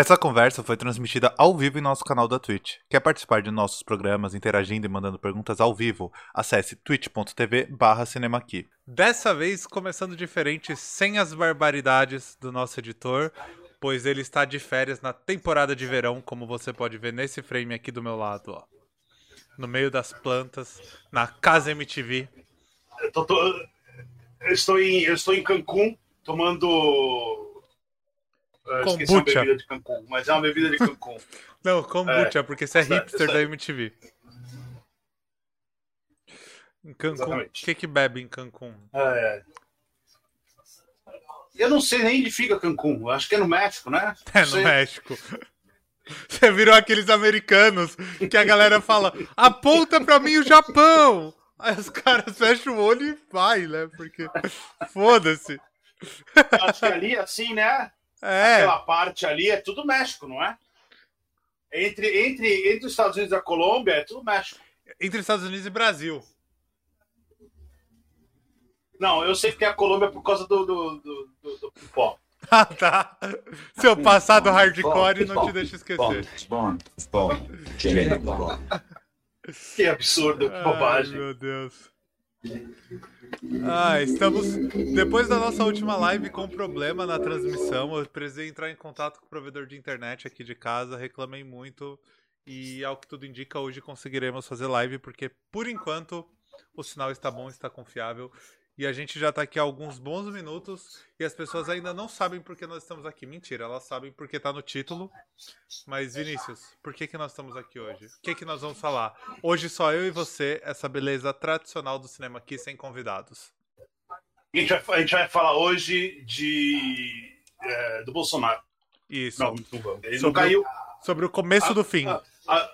Essa conversa foi transmitida ao vivo em nosso canal da Twitch. Quer participar de nossos programas interagindo e mandando perguntas ao vivo? Acesse twitch.tv barra cinemaqui. Dessa vez, começando diferente, sem as barbaridades do nosso editor, pois ele está de férias na temporada de verão, como você pode ver nesse frame aqui do meu lado, ó. No meio das plantas, na casa MTV. Eu, tô- tô- eu estou, em, eu estou em Cancún tomando. Eu esqueci uma bebida de Cancún, mas é uma bebida de Cancún. Não, kombucha, porque você é é- hipster da é- MTV. Em Cancún, o que que bebe em Cancún? É. Eu não sei nem onde fica Cancún. Acho que é no México, né? É, no sei. México. Você virou aqueles americanos que a galera fala, aponta pra mim o Japão! Aí os caras fecham o olho e vai, né? Porque foda-se. Acho que ali, assim, né? É, Aquela parte ali é tudo México, não é? Entre, entre, entre os Estados Unidos e a Colômbia é tudo México. entre Estados Unidos e Brasil. Não, eu sei que é a Colômbia por causa do, do, do, do, do pó. Ah, tá. Seu passado hardcore não te deixa esquecer. bom, bom. Que absurdo, que Ai, bobagem. meu Deus. Ah, estamos. Depois da nossa última live com problema na transmissão, eu precisei entrar em contato com o provedor de internet aqui de casa, reclamei muito. E ao que tudo indica, hoje conseguiremos fazer live, porque por enquanto o sinal está bom, está confiável. E a gente já está aqui há alguns bons minutos e as pessoas ainda não sabem por que nós estamos aqui. Mentira, elas sabem porque está no título. Mas, Vinícius, por que, que nós estamos aqui hoje? O que, que nós vamos falar? Hoje só eu e você, essa beleza tradicional do cinema aqui, sem convidados. A gente vai, a gente vai falar hoje de, é, do Bolsonaro. Isso. Não, não. Ele não Sobre o- caiu. Sobre o começo do fim. A,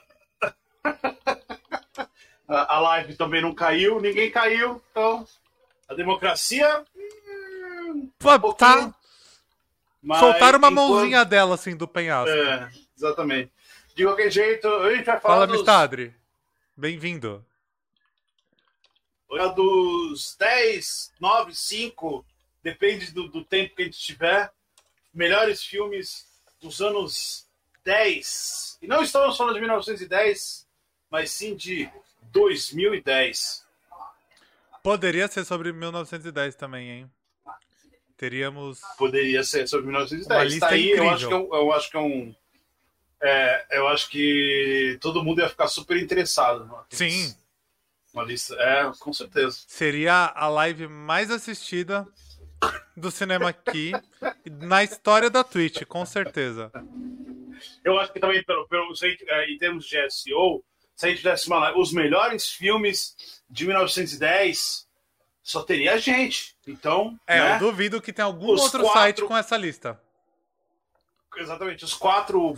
a- a live também não caiu, ninguém caiu, então a democracia. pouquinho, tá. mas Soltaram uma enquanto- mãozinha dela, assim, do penhasco. É, exatamente. De qualquer jeito, a gente vai falar Fala, dos, Mistadre. Bem-vindo. dos 10, 9, 5, depende do, do tempo que a gente tiver, melhores filmes dos anos 10. E não estamos falando de 1910, mas sim de 2010. Poderia ser sobre 1910 também, hein? Teríamos. Poderia ser sobre Uma 1910. lista Tá aí, eu incrível. acho que é um. Eu acho que, é um é, eu acho que todo mundo ia ficar super interessado. né? Sim, Uma lista. É, com certeza. seria a live mais assistida do cinema aqui na história da Twitch, com certeza. Eu acho que também, pelo, pelo, em termos de SEO, se a gente fizesse uma live, os melhores filmes de 1910, só teria gente. Então, É, né? eu duvido que tenha algum Os outro quatro- site com essa lista. exatamente, os quatro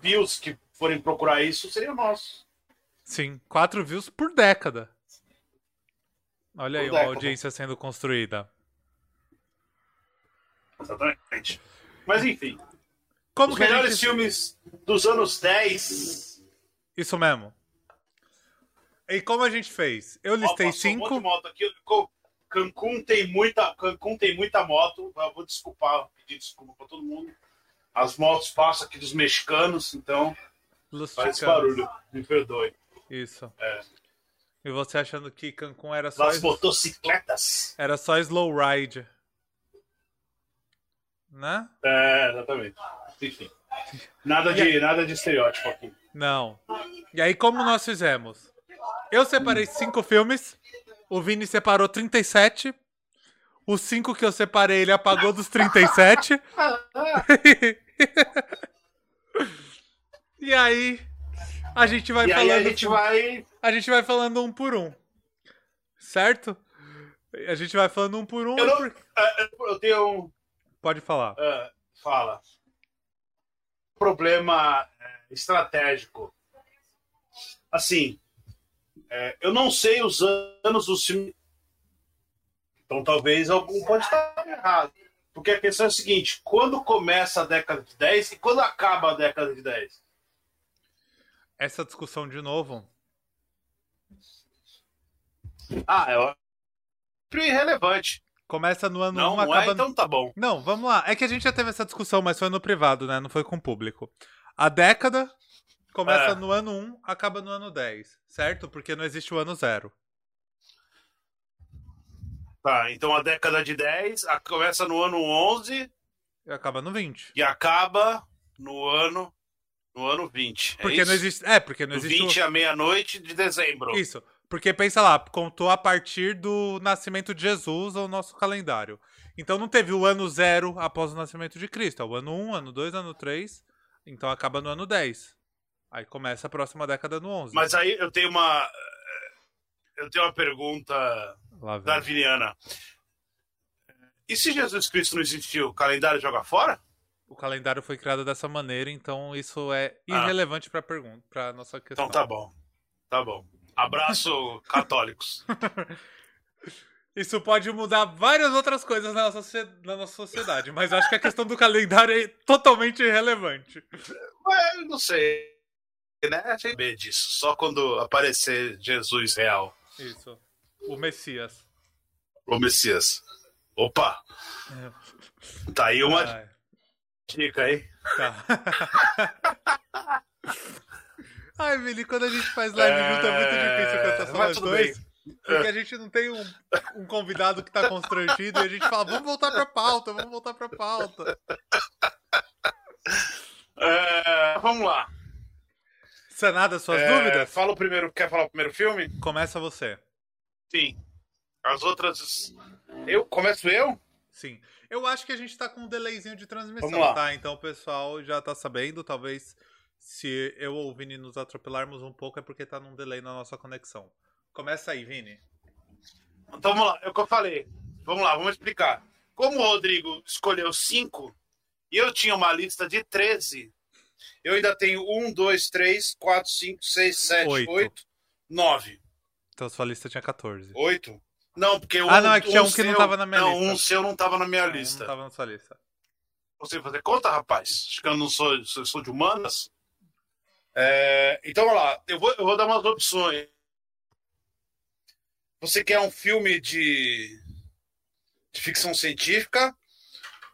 views que forem procurar isso seriam nossos. Sim, quatro views por década. Olha aí uma audiência sendo construída. Exatamente. Mas enfim, Como os a melhores gente... filmes dos anos 10. Isso mesmo. E como a gente fez? Eu listei Ó, um cinco. de moto aqui. Cancún tem muita, Cancún tem muita moto. Eu vou desculpar, pedir desculpa para todo mundo. As motos passam aqui dos mexicanos, então Los faz barulho. Me perdoe. Isso. É. E você achando que Cancún era só, Das motocicletas. era só slow ride. Né? É, exatamente. Enfim. Nada de, nada de estereótipo aqui. Não. E aí, como nós fizemos? Eu separei cinco filmes. O Vini separou 37. Os cinco que eu separei, ele apagou dos 37. e aí, a gente vai E aí falando. a gente vai. a gente vai falando um por um. Certo? A gente vai falando um por um. Eu, não- por- é, eu tenho um. Pode falar. é, fala. Problema é, estratégico. Assim, é, eu não sei os anos dos filmes. Então talvez algum pode estar errado. Porque a questão é a seguinte: quando começa a década de 10 e quando acaba a década de 10? Essa discussão de novo. Ah, é sempre irrelevante. Começa no ano Não, 1, não acaba é? Então tá bom. Não, vamos lá. É que a gente já teve essa discussão, mas foi no privado, né? Não foi com o público. A década começa É. no ano 1, acaba no ano 10, certo? Porque não existe o ano zero. Tá, então a década de 10 a- começa no ano 11 E acaba no 20. e acaba no ano no ano 20. É Porque isso? não existe. É, porque não Do existe. 20 à meia-noite de dezembro. o... Isso. Porque pensa lá, contou a partir do nascimento de Jesus ao nosso calendário. Então não teve o ano zero após o nascimento de Cristo. É o ano 1, ano 2, ano 3. Então acaba no ano 10. Aí começa a próxima década no 11. Mas aí eu tenho uma eu tenho uma pergunta darwiniana. E se Jesus Cristo não existiu, o calendário joga fora? O calendário foi criado dessa maneira, então isso é Ah. irrelevante pra pergunta, para nossa questão. Então tá bom. Tá bom. Abraço, católicos. Isso pode mudar várias outras coisas na nossa, na nossa sociedade, mas acho que a questão do calendário é totalmente irrelevante. Mas não sei. Né? A gente vê disso. Só quando aparecer Jesus real. Isso. O Messias. O Messias. Opa! Tá aí uma dica aí. tá. Ai, Vini, quando a gente faz live junto é muito difícil cantar só Mas tudo dois. Porque a gente não tem um, um convidado que tá constrangido e a gente fala, vamos voltar pra pauta, vamos voltar pra pauta. É, vamos lá. Sanada suas É, dúvidas? Fala o primeiro. Quer falar o primeiro filme? Começa você. Sim. As outras. Eu? Começo eu? Sim. Eu acho que a gente tá com um delayzinho de transmissão, tá? Então o pessoal já tá sabendo. Talvez se eu ou o Vini nos atropelarmos um pouco é porque tá num delay na nossa conexão. Começa aí, Vini. Então vamos lá, é o que eu falei. Vamos lá, vamos explicar. Como o Rodrigo escolheu cinco e eu tinha uma lista de 13, eu ainda tenho um, dois, três, quatro, cinco, seis, sete, Oito. oito, nove. Então sua lista tinha 14. Oito? Não, porque Ah, não, é que tinha um que não seu- tava na minha não, lista. um seu não tava na minha Não, lista. Não tava na sua lista. Você fazer conta, rapaz? Acho que eu não sou, sou, sou de humanas. É, então, vamos lá. Eu vou, eu vou dar umas opções. Você quer um filme de, de ficção científica,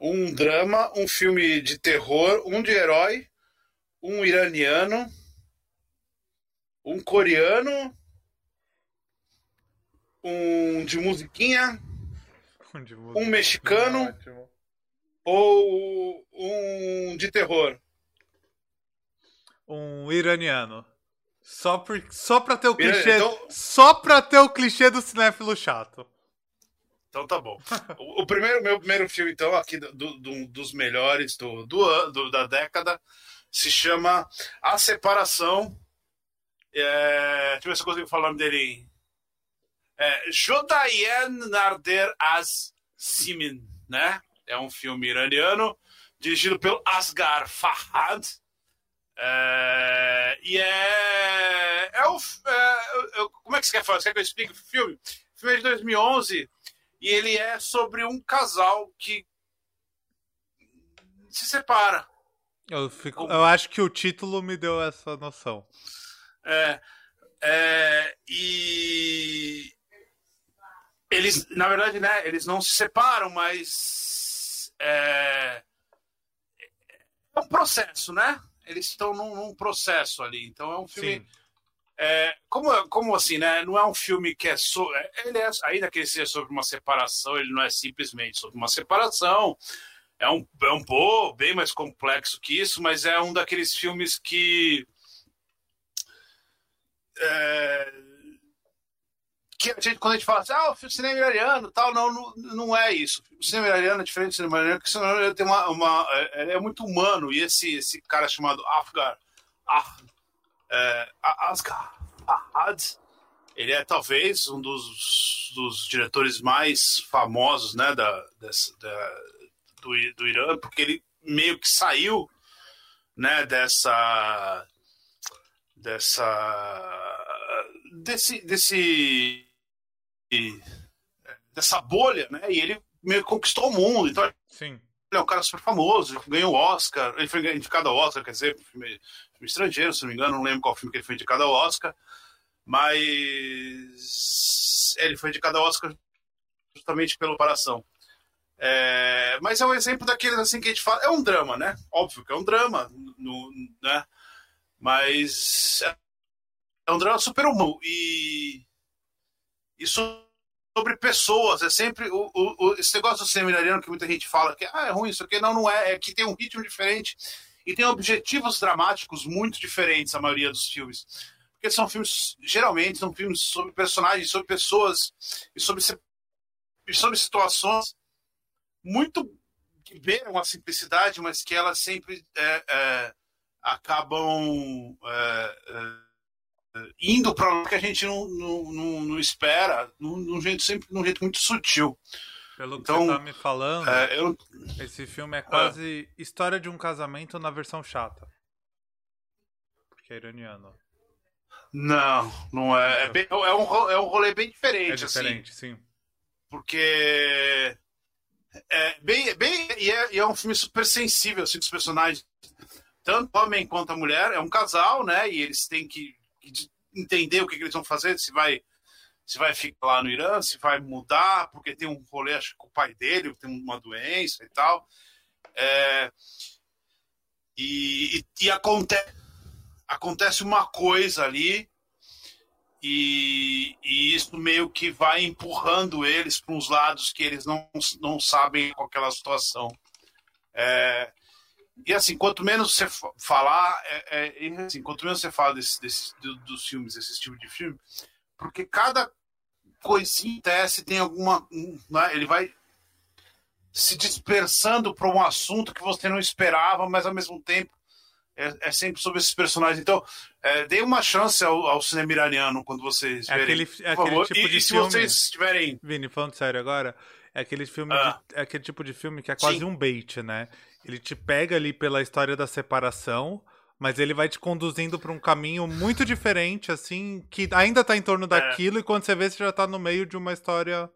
um drama, um filme de terror, um de herói, um iraniano, um coreano, um de musiquinha De Um mexicano. Ótimo. ou um de terror? Um iraniano. Só, por, só pra ter o Ira- clichê. então- Só pra ter o clichê do cinéfilo chato. Então tá bom. O, o primeiro, meu primeiro filme, então, aqui do, do- dos melhores do, do, da década, se chama A Separação. É, deixa eu ver se eu consigo falar o nome dele. É, Jodayen Narder Az Simin, né? É um filme iraniano, dirigido pelo Asghar Fahad. É, e é. é, o, é como é que você quer falar? Você quer que eu explique o filme? O filme é de 2011 e ele é sobre um casal que se separa. Eu, fico, eu acho que o título me deu essa noção. É, é, e eles, na verdade, né, eles não se separam, mas é, é um processo, né? Eles estão num, num processo ali. Então é um filme. É, como, como assim, né? Não é um filme que é sobre. Ele é, ainda que ele seja sobre uma separação, ele não é simplesmente sobre uma separação. É um, é um pouco bem mais complexo que isso, mas é um daqueles filmes que. é, que a gente, quando a gente fala assim, ah, o cinema iraniano tal, não, não, não é isso. O cinema iraniano é diferente do cinema iraniano, porque o cinema iraniano tem uma, uma, é, é muito humano, e esse, esse cara chamado Afgar, ah, é, Asghar Fahad, ele é talvez um dos, dos diretores mais famosos né, da, dessa, da, do, do Irã, porque ele meio que saiu né, dessa dessa desse desse dessa bolha, né? E ele meio conquistou o mundo. Então Sim. ele é um cara super famoso, ganhou o Oscar, ele foi indicado ao Oscar, quer dizer, filme, filme estrangeiro, se não me engano, não lembro qual filme que ele foi indicado ao Oscar, mas ele foi indicado ao Oscar justamente pela comparação. É, mas é um exemplo daqueles assim que a gente fala. É um drama, né? Óbvio que é um drama, no, né? Mas é um drama super humano. E, e sobre pessoas. É sempre o, o, esse negócio do seminariano que muita gente fala que ah, é ruim, isso aqui. Não, não é. É que tem um ritmo diferente e tem objetivos dramáticos muito diferentes, a maioria dos filmes. Porque são filmes, geralmente, são filmes sobre personagens, sobre pessoas e sobre, e sobre situações muito que beiram a simplicidade, mas que elas sempre é, é, acabam é, é indo para onde que a gente não, não, não, não espera, num, jeito sempre num jeito muito sutil. Pelo que então, você tá me falando, é, eu... esse filme é quase história de um casamento na versão chata. Porque é iraniano. Não, não é. É, bem, é, um, é um rolê bem diferente. É diferente, assim, sim. Porque. É bem, bem e, é, e é um filme super sensível, assim, dos personagens. Tanto homem quanto a mulher. É um casal, né? E eles têm que entender o que, que eles vão fazer, se vai se vai ficar lá no Irã, se vai mudar, porque tem um rolê, acho que com o pai dele tem uma doença e tal. É, e, e, e acontece, acontece uma coisa ali, e, e, isso meio que vai empurrando eles para uns lados que eles não, não sabem com aquela situação. É, e assim, quanto menos você falar, é, é, assim, quanto menos você fala desse, desse, dos filmes, desse tipo de filme, porque cada coisinha teste tem alguma. Né, ele vai se dispersando para um assunto que você não esperava, mas ao mesmo tempo é, é sempre sobre esses personagens. Então, é, dê uma chance ao, ao, cinema iraniano quando vocês é verem. Aquele, é aquele tipo de e, se vocês tiverem. Vini, falando sério agora, é aquele filme ah. de, é aquele tipo de filme que é quase Sim. um bait, né? Ele te pega ali pela história da separação mas ele vai te conduzindo para um caminho muito diferente, assim, que ainda tá em torno é. daquilo, é. e quando você vê, você já tá no meio de uma história.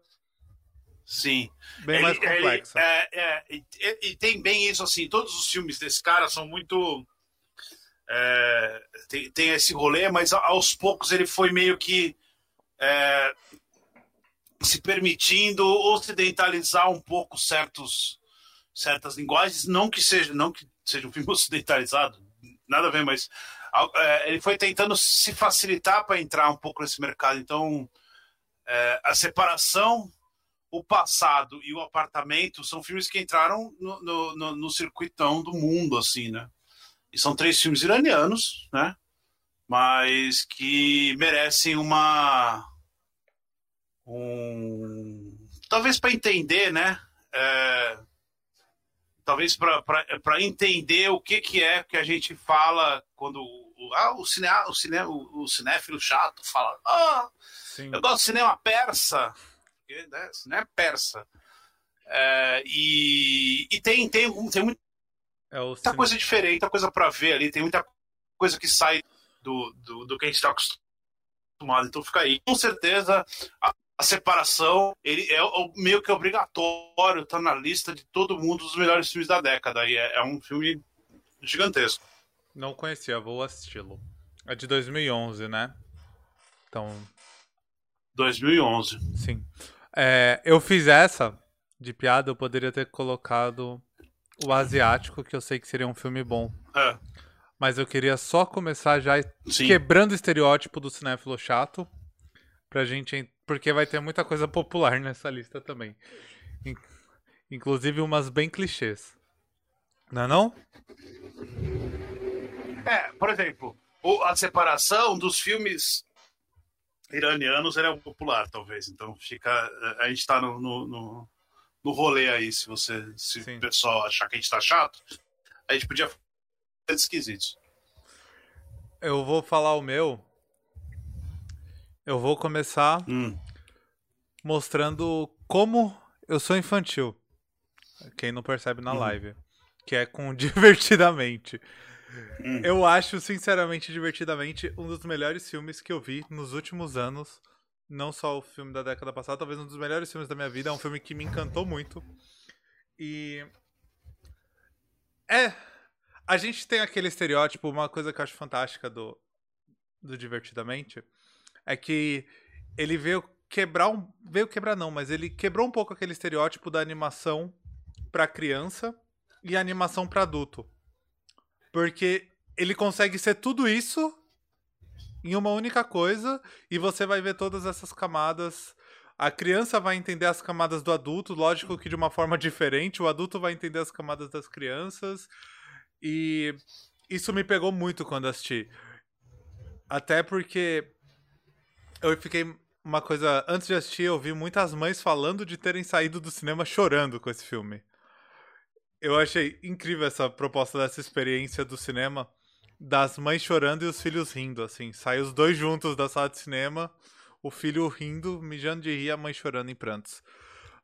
Sim. Bem ele, mais complexa. Ele, é, é, e, e, tem bem isso, assim, todos os filmes desse cara são muito. É, tem, tem, esse rolê, mas aos poucos ele foi meio que é, se permitindo ocidentalizar um pouco certos, certas linguagens, não que seja, não que seja um filme ocidentalizado, nada a ver, mas é, ele foi tentando se facilitar para entrar um pouco nesse mercado. Então, é, a separação, o passado e o apartamento são filmes que entraram no, no, no, no circuitão do mundo, assim, né? E são três filmes iranianos, né? Mas que merecem uma. Um, talvez para entender, né? É, talvez para entender o que, que é que a gente fala quando ah, o, cine, o, cine, o, o cinéfilo chato fala ah, eu gosto de cinema persa porque, né, cinema persa é, e, e tem, tem, tem muita é coisa diferente, muita coisa para ver ali, tem muita coisa que sai do, do, do que a gente está acostumado. Então fica aí. Com certeza, a, a separação ele é meio que obrigatório, tá na lista de todo mundo dos melhores filmes da década. E é, é um filme gigantesco. Não conhecia, vou assisti-lo. É de 2011, né? Então. 2011. Sim. É, eu fiz essa de piada, eu poderia ter colocado o Asiático, que eu sei que seria um filme bom. É. Mas eu queria só começar já Sim. quebrando o estereótipo do cinéfilo chato. Pra gente porque vai ter muita coisa popular nessa lista também. Inclusive umas bem clichês. Não é não? É, por exemplo, a separação dos filmes iranianos é popular, talvez. Então fica. A gente tá no, no, no, no rolê aí, se você. Se Sim. o pessoal achar que a gente tá chato, a gente podia fazer esquisitos. Eu vou falar o meu, eu vou começar hum. mostrando como eu sou infantil. Quem não percebe na hum. live. Que é com Divertidamente. Hum. Eu acho, sinceramente, Divertidamente um dos melhores filmes que eu vi nos últimos anos. Não só o filme da década passada, talvez um dos melhores filmes da minha vida. É um filme que me encantou muito. E. É. A gente tem aquele estereótipo, uma coisa que eu acho fantástica do, do Divertidamente é que ele vê quebrar um. Veio quebrar, não, mas ele quebrou um pouco aquele estereótipo da animação pra criança e animação pra adulto. Porque ele consegue ser tudo isso em uma única coisa e você vai ver todas essas camadas. A criança vai entender as camadas do adulto, lógico que de uma forma diferente, o adulto vai entender as camadas das crianças. E isso me pegou muito quando assisti. Até porque eu fiquei uma coisa, antes de assistir, eu vi muitas mães falando de terem saído do cinema chorando com esse filme. Eu achei incrível essa proposta dessa experiência do cinema das mães chorando e os filhos rindo, assim. Sai os dois juntos da sala de cinema, o filho rindo, mijando de rir, a mãe chorando em prantos.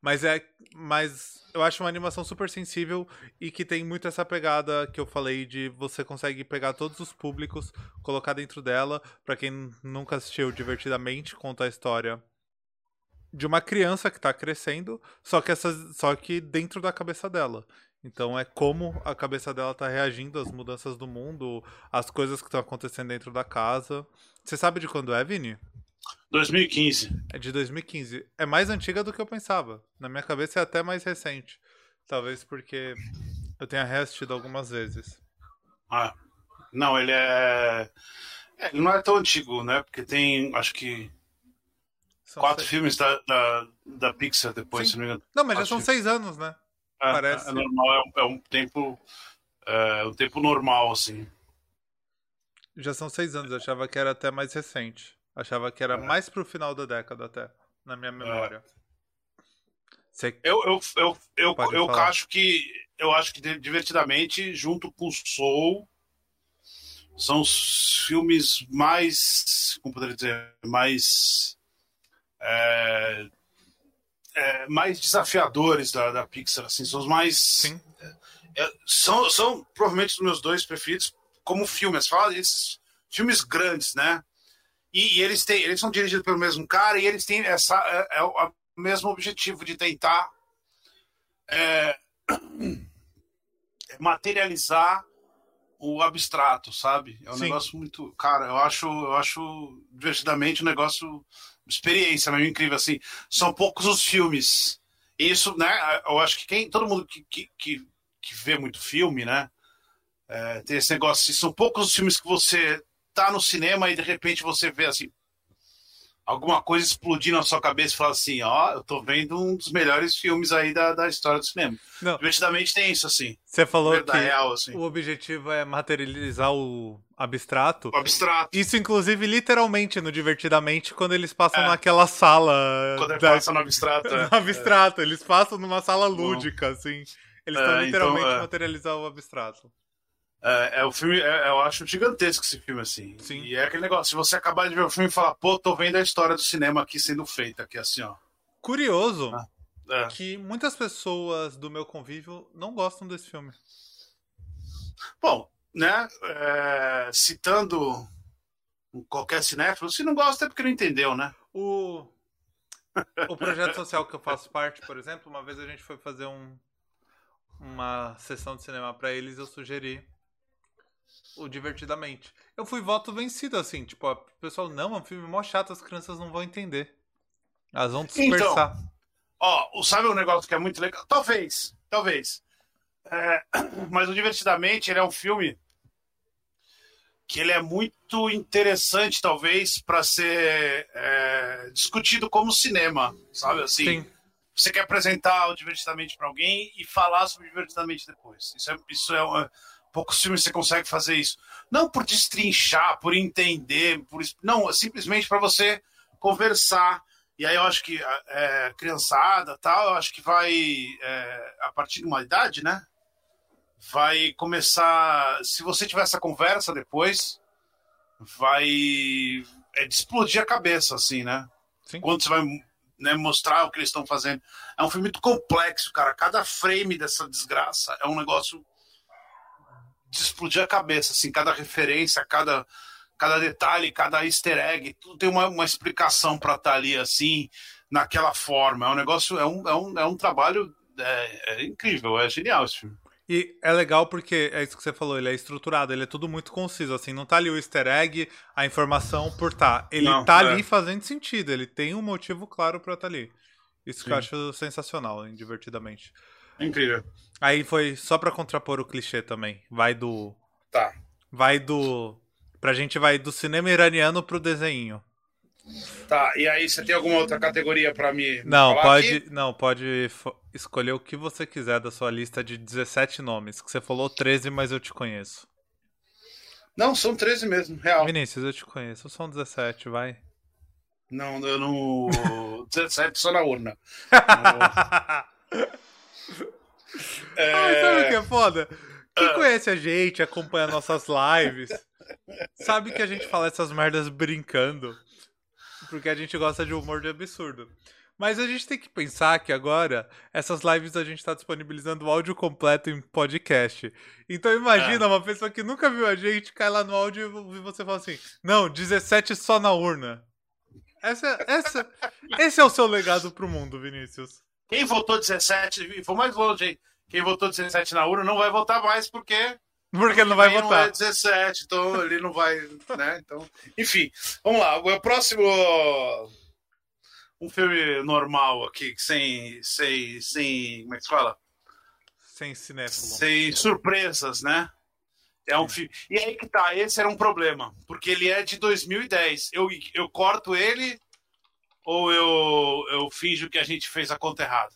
Mas é. Mas eu acho uma animação super sensível e que tem muito essa pegada que eu falei de você consegue pegar todos os públicos, colocar dentro dela. Para quem nunca assistiu divertidamente, conta a história de uma criança que tá crescendo, só que essa, só que dentro da cabeça dela. Então é como a cabeça dela tá reagindo às mudanças do mundo, às coisas que estão acontecendo dentro da casa. Você sabe de quando é, Vini? 2015. É de 2015. É mais antiga do que eu pensava. Na minha cabeça é até mais recente. Talvez porque eu tenha reassistido algumas vezes. Ah, não, ele é... é. Ele não é tão antigo, né? Porque tem, acho que. São quatro seis... filmes da, da, da Pixar depois, Sim. se não me engano. Não, mas já são que- seis anos, né? É, Parece. É normal, é um, é um tempo. É um tempo normal, assim. Já são seis anos. Eu achava que era até mais recente. Achava que era É. mais pro final da década até, na minha memória. Você... Eu, eu, eu, eu, eu falar. acho que. Eu acho que Divertidamente, junto com Soul, são os filmes mais. Como poderia dizer? Mais. é, é, mais desafiadores da, da Pixar, assim, são os mais. Sim. é, são, são provavelmente os meus dois preferidos como filmes. Fala esses filmes grandes, né? E, e eles têm, eles são dirigidos pelo mesmo cara e eles têm essa é, é o mesmo objetivo de tentar é, materializar o abstrato, sabe? É um Sim. negócio muito, cara, eu acho, eu acho divertidamente um negócio experiência mesmo incrível assim. São poucos os filmes. Isso, né? Eu acho que quem, todo mundo que, que, que, que vê muito filme, né? é, tem esse negócio. assim, São poucos os filmes que você tá no cinema e de repente você vê assim alguma coisa explodir na sua cabeça e fala assim, ó, eu tô vendo um dos melhores filmes aí da, da história do cinema. Não, Divertidamente tem isso, assim. você falou que real, assim. o objetivo é materializar o abstrato. O abstrato. Isso, inclusive, literalmente no Divertidamente, quando eles passam É. naquela sala. Quando ele da- passa no abstrato. é. no abstrato. Eles passam numa sala lúdica, assim. Eles É, estão então, literalmente é. materializar o abstrato. É, é o filme, é- eu acho gigantesco esse filme, assim. Sim. E é aquele negócio, se você acabar de ver o filme e falar, pô, tô vendo a história do cinema aqui sendo feita, aqui assim, ó. Curioso Ah. É. que muitas pessoas do meu convívio não gostam desse filme. Bom, né, é, citando qualquer cinéfilo, se não gosta é porque não entendeu, né? O, o projeto social que eu faço parte, por exemplo, uma vez a gente foi fazer um, uma sessão de cinema pra eles eu sugeri o Divertidamente. Eu fui voto vencido, assim, tipo, o pessoal, não, é um filme mó chato, as crianças não vão entender. Elas vão dispersar. Ó, o- sabe um negócio que é muito legal? Talvez, talvez. É, mas o Divertidamente, ele é um filme que ele é muito interessante, talvez, para ser é, discutido como cinema, sabe? Assim, Sim, você quer apresentar o Divertidamente para alguém e falar sobre o Divertidamente depois. Isso é, isso é poucos filmes você consegue fazer isso. Não por destrinchar, por entender, por não, simplesmente para você conversar. E aí eu acho que é, criançada, tal, eu acho que vai é, a partir de uma idade, né? Vai começar. Se você tiver essa conversa depois, vai é de explodir a cabeça, assim, né? sim. quando você vai né, mostrar o que eles estão fazendo. É um filme muito complexo, cara. Cada frame dessa desgraça é um negócio de explodir a cabeça, assim, cada referência, cada, cada detalhe, cada easter egg, tudo tem uma, uma explicação para estar ali, assim, naquela forma. É um negócio, é um, é um, é um trabalho é, é incrível, é genial esse filme. E é legal porque é isso que você falou, ele é estruturado, ele é tudo muito conciso, assim, não tá ali o easter egg, a informação por tá. Ele Não, tá é. ali fazendo sentido, ele tem um motivo claro pra tá ali. Isso que eu Sim. acho sensacional, hein, divertidamente. Incrível. Aí foi só pra contrapor o clichê também. Vai do. Tá. Vai do. Pra gente vai do cinema iraniano pro desenho. Tá, e aí você tem alguma outra categoria pra me Não, pode. aqui? Não, pode escolher o que você quiser da sua lista de 17 nomes. Que você falou 13, mas eu te conheço. Não, são 13 mesmo, real. Vinícius, eu te conheço. São 17, vai. Não, eu não. 17 só na urna. É, Ah, sabe o que é foda? Quem Ah. conhece a gente, acompanha nossas lives, sabe que a gente fala essas merdas brincando. Porque a gente gosta de humor de absurdo. Mas a gente tem que pensar que agora, essas lives a gente tá disponibilizando o áudio completo em podcast. Então imagina uma pessoa que nunca viu a gente, cai lá no áudio e você fala assim: Não, 17 só na urna. Essa, essa, esse é o seu legado pro mundo, Vinícius. Quem votou 17, e vou mais longe, hein? Quem votou 17 na urna não vai votar mais porque. Porque não vai votar. Não é 17, então ele não vai. Né? Então, enfim, vamos lá. O próximo. Um filme normal aqui, sem. sem, sem como é que se fala? Sem cinéfilo. Sem surpresas, né? É um filme. E aí que tá, esse era um problema, porque ele é de 2010. Eu, eu corto ele ou eu, eu finjo que a gente fez a conta errada?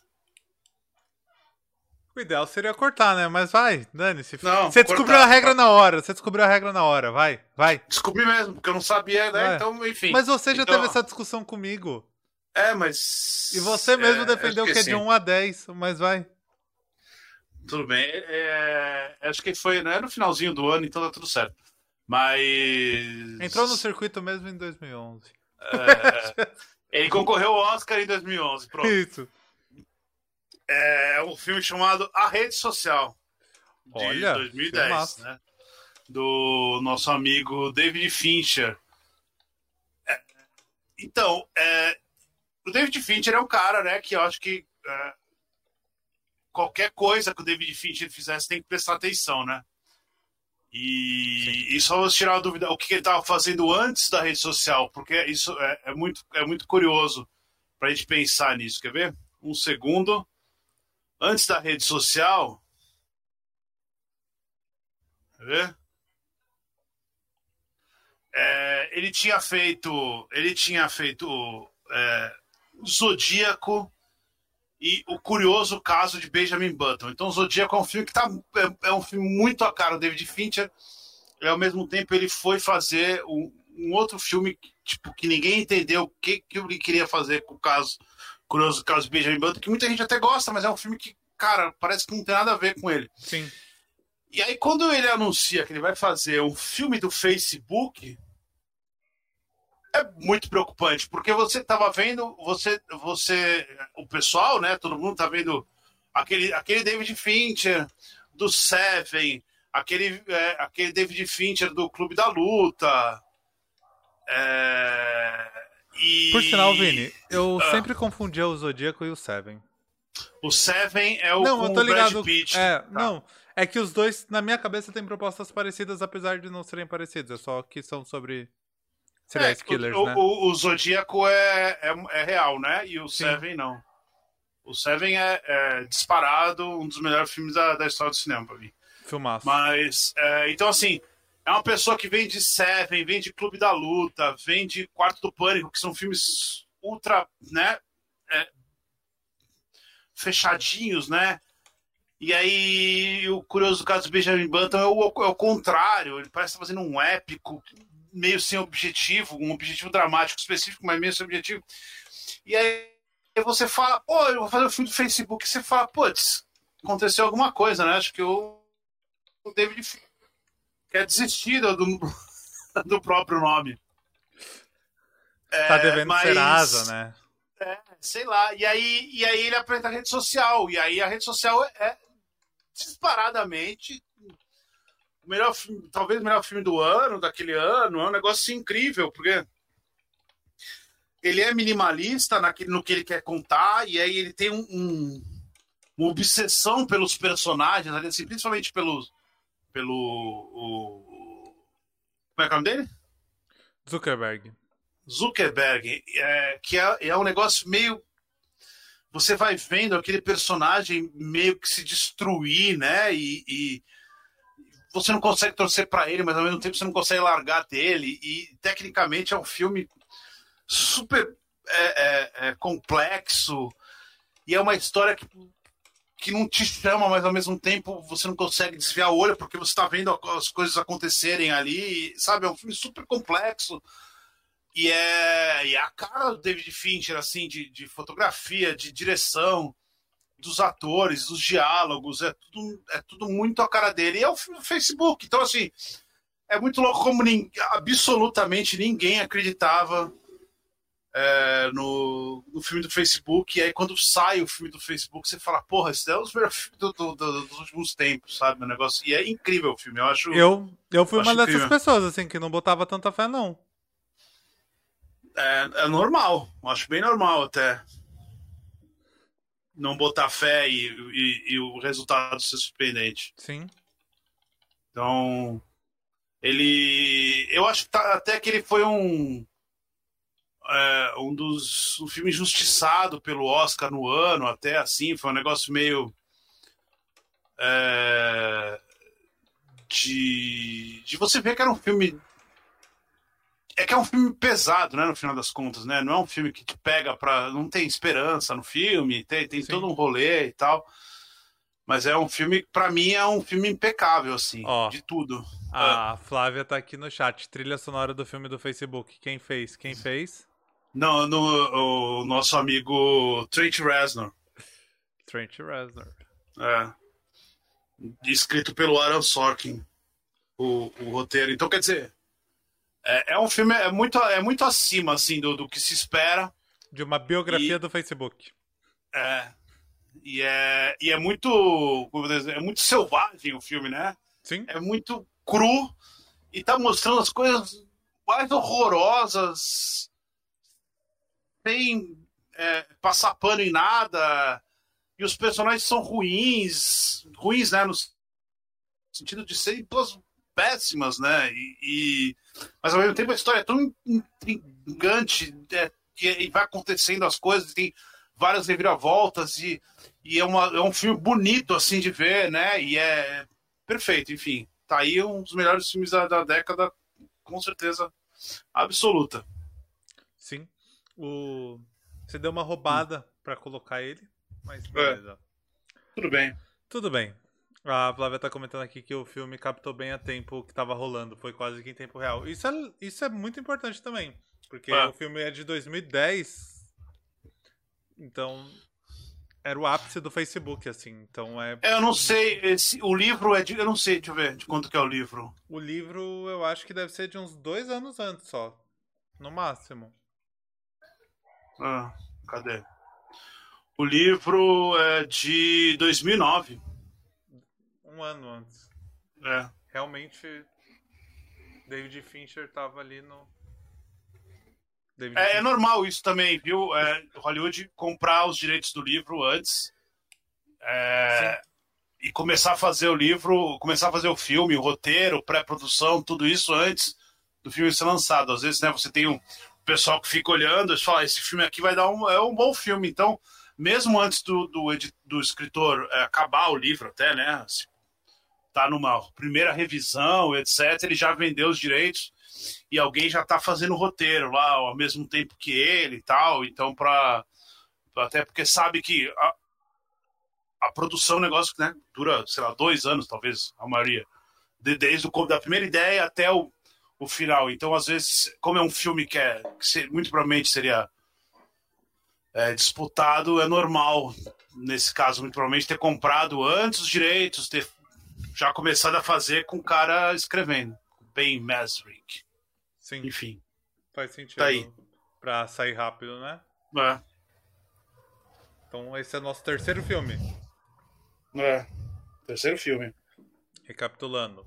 O ideal seria cortar, né? Mas vai, dane-se. Não, Você descobriu cortar. a regra na hora. Você descobriu a regra na hora. Vai, vai. Descobri mesmo, porque eu não sabia, né? É. Então, enfim. Mas você já Então- teve essa discussão comigo. É, mas. E você mesmo é, defendeu que, é de 1 a 10. Mas vai. Tudo bem. É, acho que foi né, no finalzinho do ano, então tá tudo certo. Mas. Entrou no circuito mesmo em 2011. É, ele concorreu ao Oscar em 2011. Pronto. Isso. É um filme chamado A Rede Social. De Olha, 2010, filmaço. né? Do nosso amigo David Fincher. É, então, é, o David Fincher é um cara, né, que eu acho que é, qualquer coisa que o David Fincher fizesse tem que prestar atenção, né? E, e só vou tirar a dúvida, o que ele estava fazendo antes da rede social, porque isso é, é muito, é muito curioso para a gente pensar nisso. Quer ver? Um segundo. Antes da rede social. Quer ver? É, ele tinha feito. Ele tinha feito é, Zodíaco e o curioso caso de Benjamin Button. Então, Zodíaco é um filme que tá, é, é um filme muito a cara do David Fincher. E ao mesmo tempo ele foi fazer um, um outro filme que, tipo, que ninguém entendeu o que, que ele queria fazer com o caso curioso caso de Benjamin Button, que muita gente até gosta, mas é um filme que, cara, parece que não tem nada a ver com ele. Sim. E aí, quando ele anuncia que ele vai fazer um filme do Facebook, é muito preocupante, porque você estava vendo, você, você, o pessoal, né, todo mundo tá vendo aquele, aquele David Fincher do Seven, aquele, é, aquele David Fincher do Clube da Luta. É, e Por sinal, Vini, eu Ah. sempre confundia o Zodíaco e o Seven. O Seven é o não, eu tô ligado. Pitt. É, Tá. não. É que os dois, na minha cabeça, têm propostas parecidas, apesar de não serem parecidos. É só que são sobre serial É, killers, o, né? o, o Zodíaco é, é, é real, né? E o Sim. Seven não. O Seven é, é disparado um dos melhores filmes da, da história do cinema pra mim. Filmaço. Mas, é, então assim, é uma pessoa que vem de Seven, vem de Clube da Luta, vem de Quarto do Pânico, que são filmes ultra, né? é, fechadinhos, né? E aí, o curioso caso do Benjamin Button é o, é o contrário. Ele parece estar fazendo um épico, meio sem objetivo, um objetivo dramático específico, mas meio sem objetivo. E aí você fala, pô, eu vou fazer um filme do Facebook. E você fala, putz, aconteceu alguma coisa, né? Acho que o, o David quer desistir do, do próprio nome. tá É, devendo mas- Serasa, né? é, sei lá. E aí, e aí ele apresenta a rede social. E aí a rede social é, é disparadamente o melhor filme, talvez o melhor filme do ano, daquele ano. É um negócio incrível, porque ele é minimalista naquele, no que ele quer contar, e aí ele tem um, um, uma obsessão pelos personagens, assim, principalmente pelo. pelo. O, como é que é o nome dele? Zuckerberg. Zuckerberg, é, que é, é um negócio meio. Você vai vendo aquele personagem meio que se destruir, né? E, e você não consegue torcer para ele, mas ao mesmo tempo você não consegue largar dele. E tecnicamente é um filme super é, é, é complexo e é uma história que, que não te chama, mas ao mesmo tempo você não consegue desviar o olho porque você está vendo as coisas acontecerem ali, sabe? É um filme super complexo. E é, e é a cara do David Fincher, assim, de, de fotografia, de direção, dos atores, dos diálogos, é tudo, é tudo muito a cara dele. E é o Facebook. Então, assim, é muito louco como ninguém, absolutamente ninguém acreditava é, no, no filme do Facebook. E aí, quando sai o filme do Facebook, você fala, porra, esse é um dos melhores filmes do, do, do, dos últimos tempos, sabe? O negócio. E é incrível o filme. Eu acho. Eu, eu fui uma dessas incrível. pessoas, assim, que não botava tanta fé, não. É, é normal. Eu acho bem normal até. Não botar fé e, e, e o resultado ser surpreendente. Sim. Então, ele. Eu acho que tá- até que ele foi um. é, um dos. um filme injustiçado pelo Oscar no ano, até assim. Foi um negócio meio. é, de, de você ver que era um filme. É que é um filme pesado, né? No final das contas, né? Não é um filme que te pega pra. Não tem esperança no filme, tem, tem Sim. todo um rolê e tal. Mas é um filme, pra mim, é um filme impecável, assim, de tudo. A Flávia tá aqui no chat. Trilha sonora do filme do Facebook. Quem fez? Quem fez? Não, no, o nosso amigo Trent Reznor. Trent Reznor. É. Escrito pelo Aaron Sorkin, o, o roteiro. Então, quer dizer, é, é um filme é muito, é muito acima assim do, do que se espera. De uma biografia E- do Facebook. É, e, é, e é muito. dizer, É muito selvagem o filme, né? Sim. É muito cru e tá mostrando as coisas mais horrorosas, sem é, passar pano em nada. E os personagens são ruins, ruins, né? No sentido de serem todas péssimas, né? E, e- mas ao mesmo tempo a história é tão intrigante é, que e vai acontecendo as coisas, tem várias reviravoltas e, e é, uma, é um filme bonito assim de ver, né? E é perfeito, enfim. Tá aí um dos melhores filmes da, da década, com certeza absoluta. Sim. O... Você deu uma roubada pra colocar ele, mas beleza. Tudo bem. Tudo bem. A Flávia tá comentando aqui que o filme captou bem a tempo que tava rolando. Foi quase que em tempo real. Isso é, isso é muito importante também. Porque É. o filme é de 2010. Então. Era o ápice do Facebook, assim. Então é. Eu não sei, esse, o livro é de. Eu não sei, deixa eu ver de quanto que é o livro. O livro eu acho que deve ser de uns dois anos antes só. No máximo. Ah, cadê? O livro é de 2009. Um ano antes. É. Realmente. David Fincher tava ali no. David É, é normal isso também, viu? É, Hollywood comprar os direitos do livro antes é, e começar a fazer o livro, começar a fazer o filme, o roteiro, pré-produção, tudo isso antes do filme ser lançado. Às vezes, né, você tem um pessoal que fica olhando e fala, esse filme aqui vai dar um, é um bom filme. Então, mesmo antes do, do, do escritor é, acabar o livro até, né, se tá numa primeira revisão, etc., ele já vendeu os direitos e alguém já tá fazendo o roteiro lá ao mesmo tempo que ele e tal. Então, para até porque sabe que a, a produção é negócio que né, dura, sei lá, dois anos, talvez, a maioria. De- desde o da primeira ideia até o, o final. Então, às vezes, como é um filme que, é, que muito provavelmente seria é, disputado, é normal, nesse caso, muito provavelmente, ter comprado antes os direitos, ter já começado a fazer com o cara escrevendo. Ben Mesrick. Sim, Enfim. faz sentido. Tá aí. Pra sair rápido, né? É. Então esse é nosso terceiro filme. É. Terceiro filme. Recapitulando.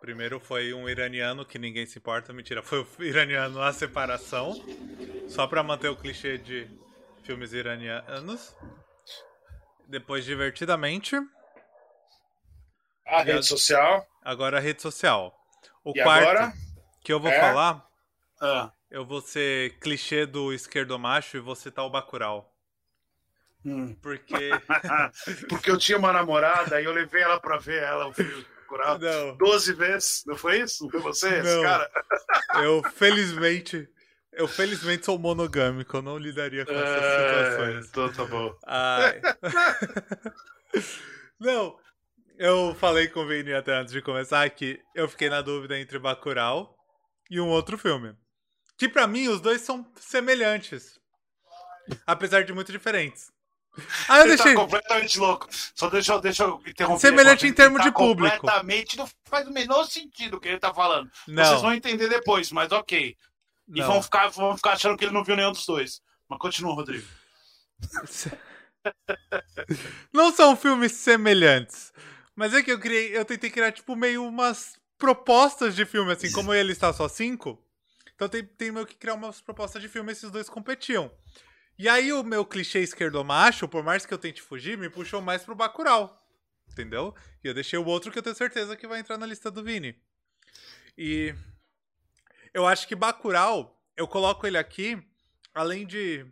Primeiro foi um iraniano que ninguém se importa, mentira, foi o iraniano A Separação, só pra manter o clichê de filmes iranianos. Depois Divertidamente. A rede social. Agora a rede social. O E quarto agora? que eu vou É? falar, Ah. eu vou ser clichê do esquerdo macho e vou citar o Bacurau. Hum. Porque. Porque eu tinha uma namorada e eu levei ela pra ver ela, o filme Bacurau, não, 12 vezes. Não foi isso? Não foi você, esse Não. cara? eu felizmente. Eu felizmente sou monogâmico, eu não lidaria com essas É, situações. então tá bom. Ai. Não, eu falei com o Vini até antes de começar que eu fiquei na dúvida entre Bacurau e um outro filme. Que pra mim os dois são semelhantes. Apesar de muito diferentes. Ah, eu deixei. tá completamente louco. Só deixa, eu- deixa eu interromper. Semelhante em termo Ele de tá público. Completamente não faz o menor sentido o que ele tá falando. Vocês Não, vão entender depois, mas ok. E não. vão ficar, vão ficar achando que ele não viu nenhum dos dois. Mas continua, Rodrigo. Não são filmes semelhantes. Mas é que eu criei, eu tentei criar, tipo, meio umas propostas de filme, assim, como ele está só cinco. Então tem, tem meio que criar umas propostas de filme, esses dois competiam. E aí o meu clichê esquerdomacho, por mais que eu tente fugir, me puxou mais pro Bacurau. Entendeu? E eu deixei o outro que eu tenho certeza que vai entrar na lista do Vini. E eu acho que Bacurau, eu coloco ele aqui, além de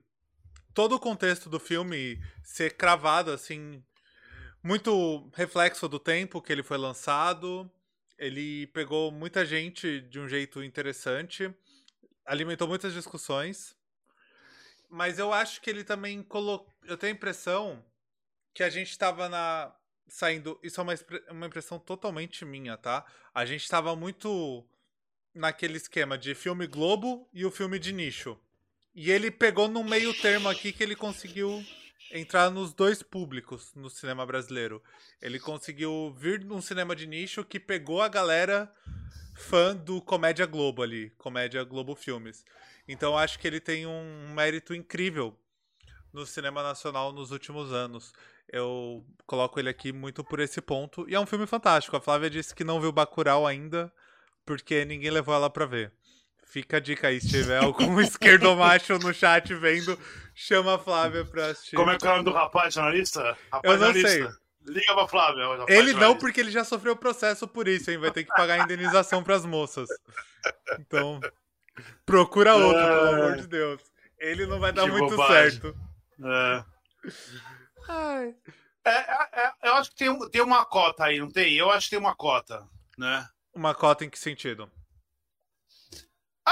todo o contexto do filme ser cravado, assim, muito reflexo do tempo que ele foi lançado. Ele pegou muita gente de um jeito interessante, alimentou muitas discussões. Mas eu acho que ele também colocou. Eu tenho a impressão que a gente estava na. Saindo. Isso é uma, uma impressão totalmente minha, tá? A gente estava muito naquele esquema de filme Globo e o filme de nicho. E ele pegou no meio termo aqui que ele conseguiu entrar nos dois públicos no cinema brasileiro. Ele conseguiu vir num cinema de nicho que pegou a galera fã do Comédia Globo ali, Comédia Globo Filmes. Então acho que ele tem um mérito incrível no cinema nacional nos últimos anos. Eu coloco ele aqui muito por esse ponto. E é um filme fantástico. A Flávia disse que não viu Bacurau ainda, porque ninguém levou ela pra ver. Fica a dica aí, se tiver algum esquerdomacho no chat vendo, chama a Flávia pra assistir. Como é que é o nome do rapaz jornalista? Rapaz Eu não jornalista. Liga pra Flávia. Ele não, porque ele já sofreu processo por isso, hein? Vai ter que pagar a indenização pras moças. Então, procura outro, pelo amor de Deus. Ele não vai dar Que muito bobagem. certo. É. Ai. É, é, é, eu acho que tem, tem uma cota aí, não tem? Eu acho que tem uma cota, né? Uma cota em que sentido?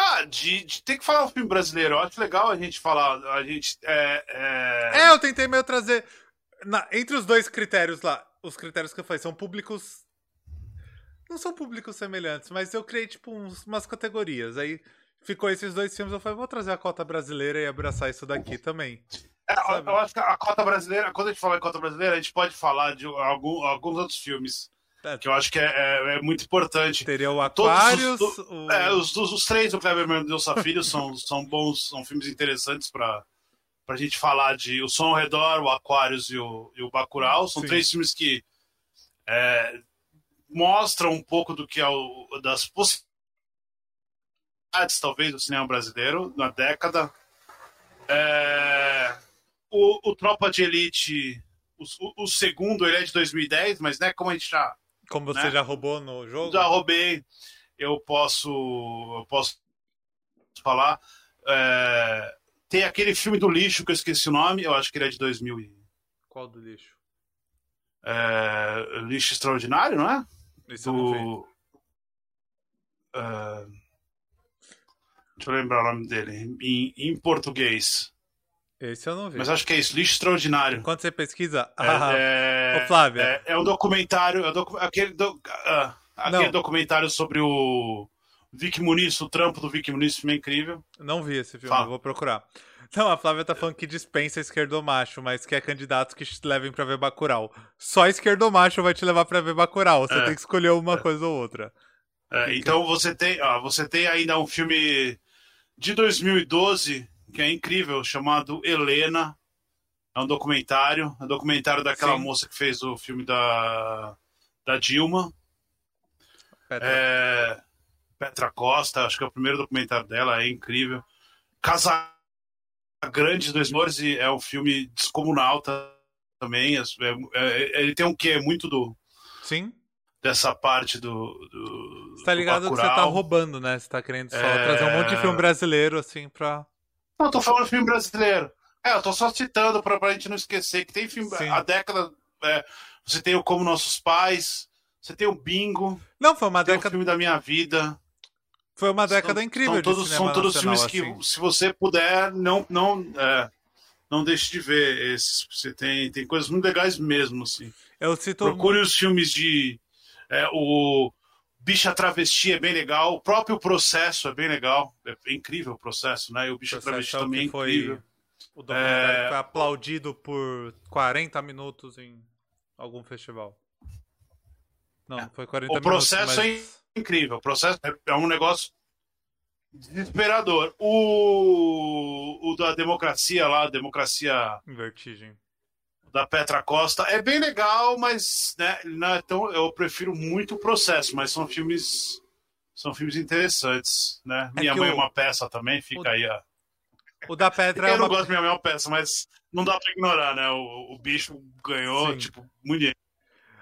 Ah, de, de ter que falar um filme brasileiro. Eu acho legal a gente falar. A gente. É, é... É, eu tentei meio trazer. na- entre os dois critérios lá, os critérios que eu falei são públicos. Não são públicos semelhantes, mas eu criei, tipo, uns- umas categorias. Aí ficou esses dois filmes, eu falei, vou trazer a cota brasileira e abraçar isso daqui também. É, eu- eu acho que a cota brasileira, quando a gente fala em cota brasileira, a gente pode falar de algum- alguns outros filmes. É. Que eu acho que é, é- é muito importante. Teria o Todos os- Aquarius, o... É, os, os, os três do Kleber Mendonça Filho são, são bons, são filmes interessantes para a gente falar de O Som ao Redor, o Aquarius e o, e o Bacurau. São Sim. três filmes que é, mostram um pouco do que é o, das possibilidades, talvez, do cinema brasileiro na década. É, o, o Tropa de Elite, o, o- o segundo, ele é de 2010, mas né, como a gente já Como você né? já roubou no jogo? já roubei, eu posso, eu posso falar. É, tem aquele filme do lixo que eu esqueci o nome, eu acho que ele é de 2000 e, Qual do lixo? é, lixo extraordinário, não é? Isso eu não vi. Do, é, deixa eu lembrar o nome dele em, em português, Esse eu não vi. mas acho que é isso, lixo extraordinário. Quando você pesquisa... É, Ah, é, Ô, Flávia. é, é um documentário, é um docu- aquele, do- ah, aquele Não. documentário sobre o Vic Muniz, o trampo do Vic Muniz, filme é incrível. Não vi esse filme, vou procurar. Não, a Flávia tá falando que dispensa esquerdomacho, mas que é candidatos que te levem pra ver Bacurau. Só esquerdomacho vai te levar pra ver Bacurau. Você É. tem que escolher uma coisa ou outra. É, então você tem, ó, você tem ainda um filme de 2012 que é incrível, chamado Helena. É um documentário, é um documentário daquela Sim. moça que fez o filme da, da Dilma. Petra. É, Petra Costa, acho que é o primeiro documentário dela, é incrível. Casa Grande dos Mores é um filme descomunal também. É, é, ele tem um quê? Muito do. Sim. Dessa parte do. do você tá ligado que você tá roubando, né? Você tá querendo só é... trazer um monte de filme brasileiro, assim, pra. Não, eu tô falando de filme brasileiro. É, eu tô só citando pra, pra gente não esquecer que tem filme. Sim. A década. É, você tem o Como Nossos Pais, você tem o Bingo. Não, foi uma década. o filme da minha vida. Foi uma década são, incrível. São todos, são todos filmes que, assim. se você puder, não, não, é, não deixe de ver esses. Você tem, tem coisas muito legais mesmo, assim. Eu cito Procure os filmes de. É, o Bicha Travesti é bem legal. O próprio processo é bem legal. É incrível o processo, né? E o Bicha o Travesti é também é incrível. O documentário é... foi aplaudido por 40 minutos em algum festival. Não, é. foi 40 minutos. O processo mas... é incrível. O processo é um negócio desesperador. O, o da democracia lá, democracia. Vertigem. Da Petra Costa é bem legal, mas né, não é tão, eu prefiro muito o processo, mas são filmes são filmes interessantes, né? É Minha mãe o... é uma peça também, fica o... aí a o da Petra é Eu não gosto de minha mãe é uma peça, mas não dá pra ignorar, né? O, o bicho ganhou, Sim. tipo, muito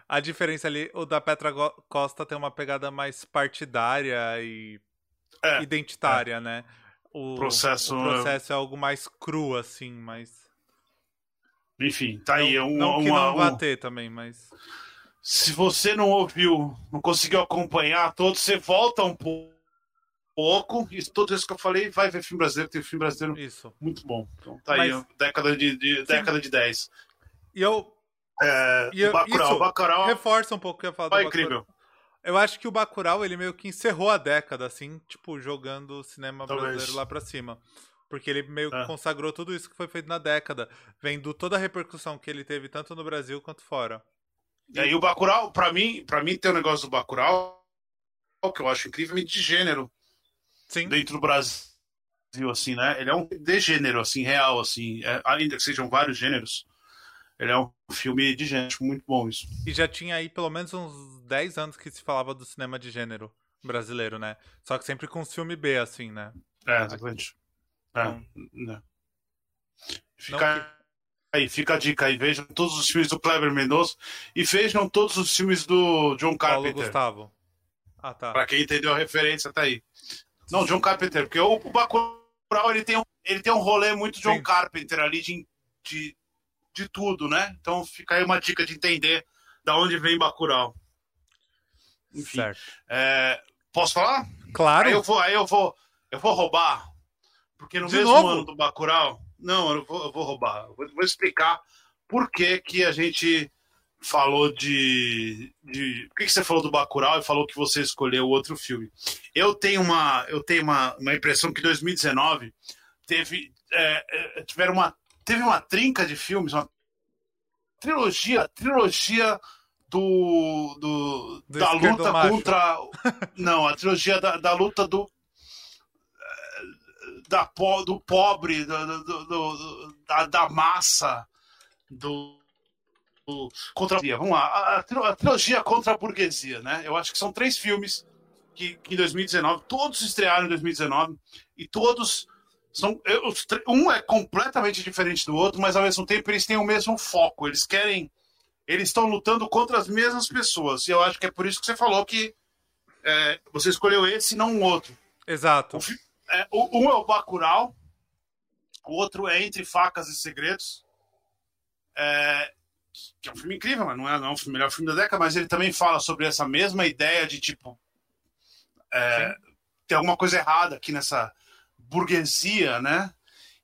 A diferença ali, o da Petra Costa tem uma pegada mais partidária e é, identitária, né? O processo, o processo é algo mais cru, assim, mas. Enfim, tá não, aí. Um, não que uma, não bater um... também, mas. Se você não ouviu, não conseguiu acompanhar todo, você volta um pouco pouco, e tudo isso que eu falei, vai ver filme brasileiro, tem filme brasileiro isso. muito bom. Então tá Mas... aí, década de, de década de 10. E eu. É, e eu, Bacurau, isso Bacurau. Reforça um pouco o que eu falo Foi incrível. Eu acho que o Bacurau, ele meio que encerrou a década, assim, tipo, jogando o cinema Talvez. brasileiro lá pra cima. Porque ele meio que é. consagrou tudo isso que foi feito na década, vendo toda a repercussão que ele teve tanto no Brasil quanto fora. E aí o Bacurau, pra mim, pra mim tem um negócio do Bacurau que eu acho incrivelmente de gênero. Sim. dentro do Brasil, assim, né? Ele é um de gênero, assim, real, assim, é, ainda que sejam vários gêneros. Ele é um filme de gênero, muito bom isso. E já tinha aí pelo menos uns 10 anos que se falava do cinema de gênero brasileiro, né? Só que sempre com filme B, assim, né? É, exatamente. É, então, né? Fica que... aí, fica a dica aí, vejam todos os filmes do Kleber Mendonça e vejam todos os filmes do John Carpenter. Paulo Gustavo. Ah, tá. Pra quem entendeu a referência, tá aí. Não, John Carpenter, porque o, o Bacurau ele tem, um, ele tem um rolê muito John Sim. Carpenter ali de, de, de tudo, né? Então fica aí uma dica de entender da onde vem Bacurau. Enfim, certo. É, posso falar? Claro. Aí eu vou, aí eu vou, eu vou roubar, porque no de mesmo novo? ano do Bacurau, não, eu vou, eu vou roubar. vou, vou explicar por que que a gente falou de, de. Por que, que você falou do Bacurau e falou que você escolheu outro filme? Eu tenho uma, eu tenho uma, uma impressão que 2019 teve, é, é, tiveram uma, teve uma trinca de filmes, uma trilogia, trilogia do, do, do da luta contra. Não, a trilogia da, da luta do. Da, do pobre, do, do, do da, da massa, do, contra vamos lá, a, a, trilogia contra a burguesia, né? Eu acho que são três filmes que, que em 2019, todos estrearam em 2019 e todos são um é completamente diferente do outro, mas ao mesmo tempo eles têm o mesmo foco. Eles querem, eles estão lutando contra as mesmas pessoas. E eu acho que é por isso que você falou que é, você escolheu esse e não um outro. Exato. O, é, um é o Bacurau, o outro é Entre Facas e Segredos. É, que é um filme incrível, mas não é, não é o melhor filme da década, mas ele também fala sobre essa mesma ideia de tipo. É, tem alguma coisa errada aqui nessa burguesia, né?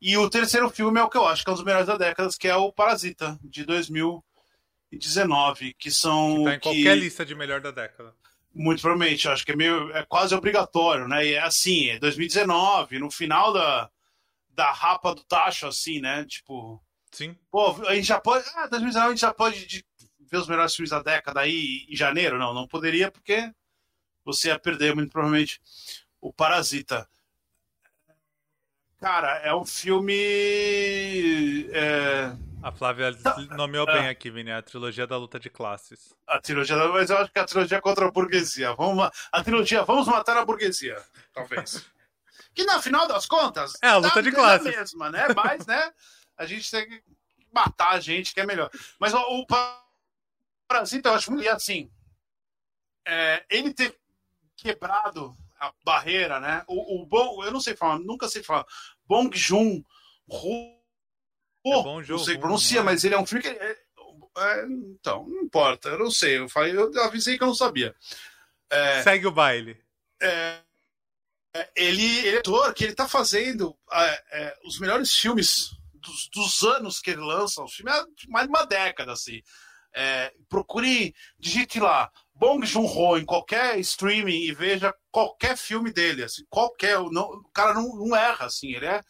E o terceiro filme é o que eu acho que é um dos melhores da década, que é o Parasita, de 2019, que são. Que tá em qualquer lista de melhor da década. Muito provavelmente, acho que é meio. é quase obrigatório, né? E é assim, é 2019, no final da, da rapa do tacho, assim, né? Tipo Sim. Pô, a gente já pode. Ah, 2019 a gente já pode de, ver os melhores filmes da década aí em janeiro? Não, não poderia, porque você ia perder muito provavelmente o Parasita. Cara, é um filme. É... A Flávia tá, nomeou é, bem aqui, Vini, a trilogia da luta de classes. A trilogia da. Mas eu acho que é a trilogia contra a burguesia. Vamos, a trilogia Vamos Matar a Burguesia, talvez. que no final das contas. É a luta de classes. mesma, né? Mas, né? a gente tem que matar a gente, que é melhor. Mas o, o Parasita, eu acho muito. E assim, é, ele ter quebrado a barreira, né? O, o bom, eu não sei falar, nunca sei falar. Bong Joon Ho, É Bong não sei pronuncia, é? mas ele é um filme que é- é, então, não importa, eu não sei. Eu falei, eu avisei que eu não sabia. É, Segue o baile. é, é, ele, ele é ator que ele tá fazendo é, é, os melhores filmes dos, dos anos que ele lança, os filmes mais de uma década, assim. É, procure, digite lá, Bong Joon-ho em qualquer streaming e veja qualquer filme dele, assim, qualquer, não, o cara não, não erra, assim, ele é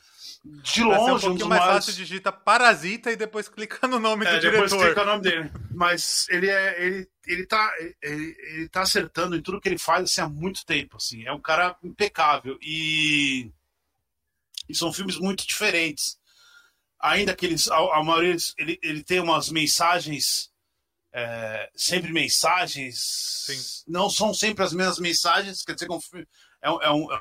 de um longe um dos mais mais... fácil, digita Parasita e depois clica no nome É, do depois diretor. clica o nome dele. Mas ele é. Ele, ele, tá, ele, ele tá acertando em tudo que ele faz assim, há muito tempo. Assim. É um cara impecável. E, e são filmes muito diferentes. Ainda que eles. A, a maioria ele, ele tem umas mensagens. É, sempre mensagens. Sim. Não são sempre as mesmas mensagens. Quer dizer, é um é um, é um,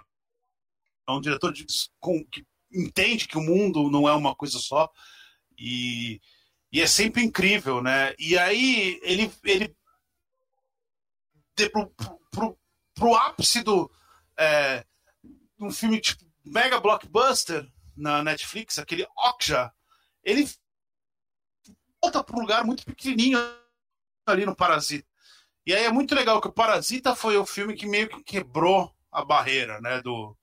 é um diretor de- com, que entende que o mundo não é uma coisa só. E, e é sempre incrível, né? E aí ele, ele de, pro, pro, pro ápice do é, um filme tipo mega blockbuster na Netflix, aquele Okja, ele volta para um lugar muito pequenininho ali no Parasita. E aí é muito legal que o Parasita foi o filme que meio que quebrou a barreira, né, do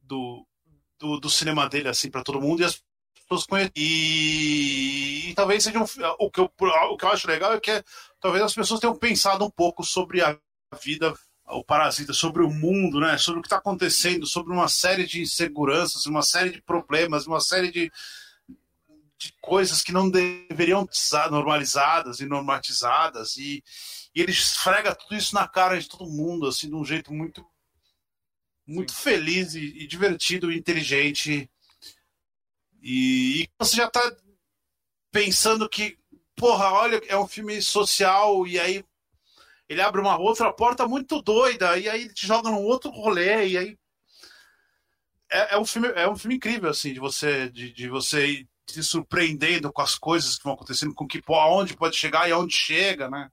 do, do, do cinema dele assim para todo mundo e as pessoas conhecem. E, e talvez seja um, o que eu o que eu acho legal é que é, talvez as pessoas tenham pensado um pouco sobre a vida o parasita sobre o mundo, né? Sobre o que está acontecendo, sobre uma série de inseguranças, uma série de problemas, uma série de, de coisas que não deveriam ser normalizadas e normatizadas e, e ele esfrega tudo isso na cara de todo mundo, assim, de um jeito muito muito feliz e, e divertido e inteligente. E, e você já está pensando que, porra, olha, é um filme social e aí ele abre uma outra porta muito doida e aí ele te joga num outro rolê e aí é, é um filme é um filme incrível assim de você de, de você ir se surpreendendo com as coisas que vão acontecendo com que aonde pode chegar e aonde chega né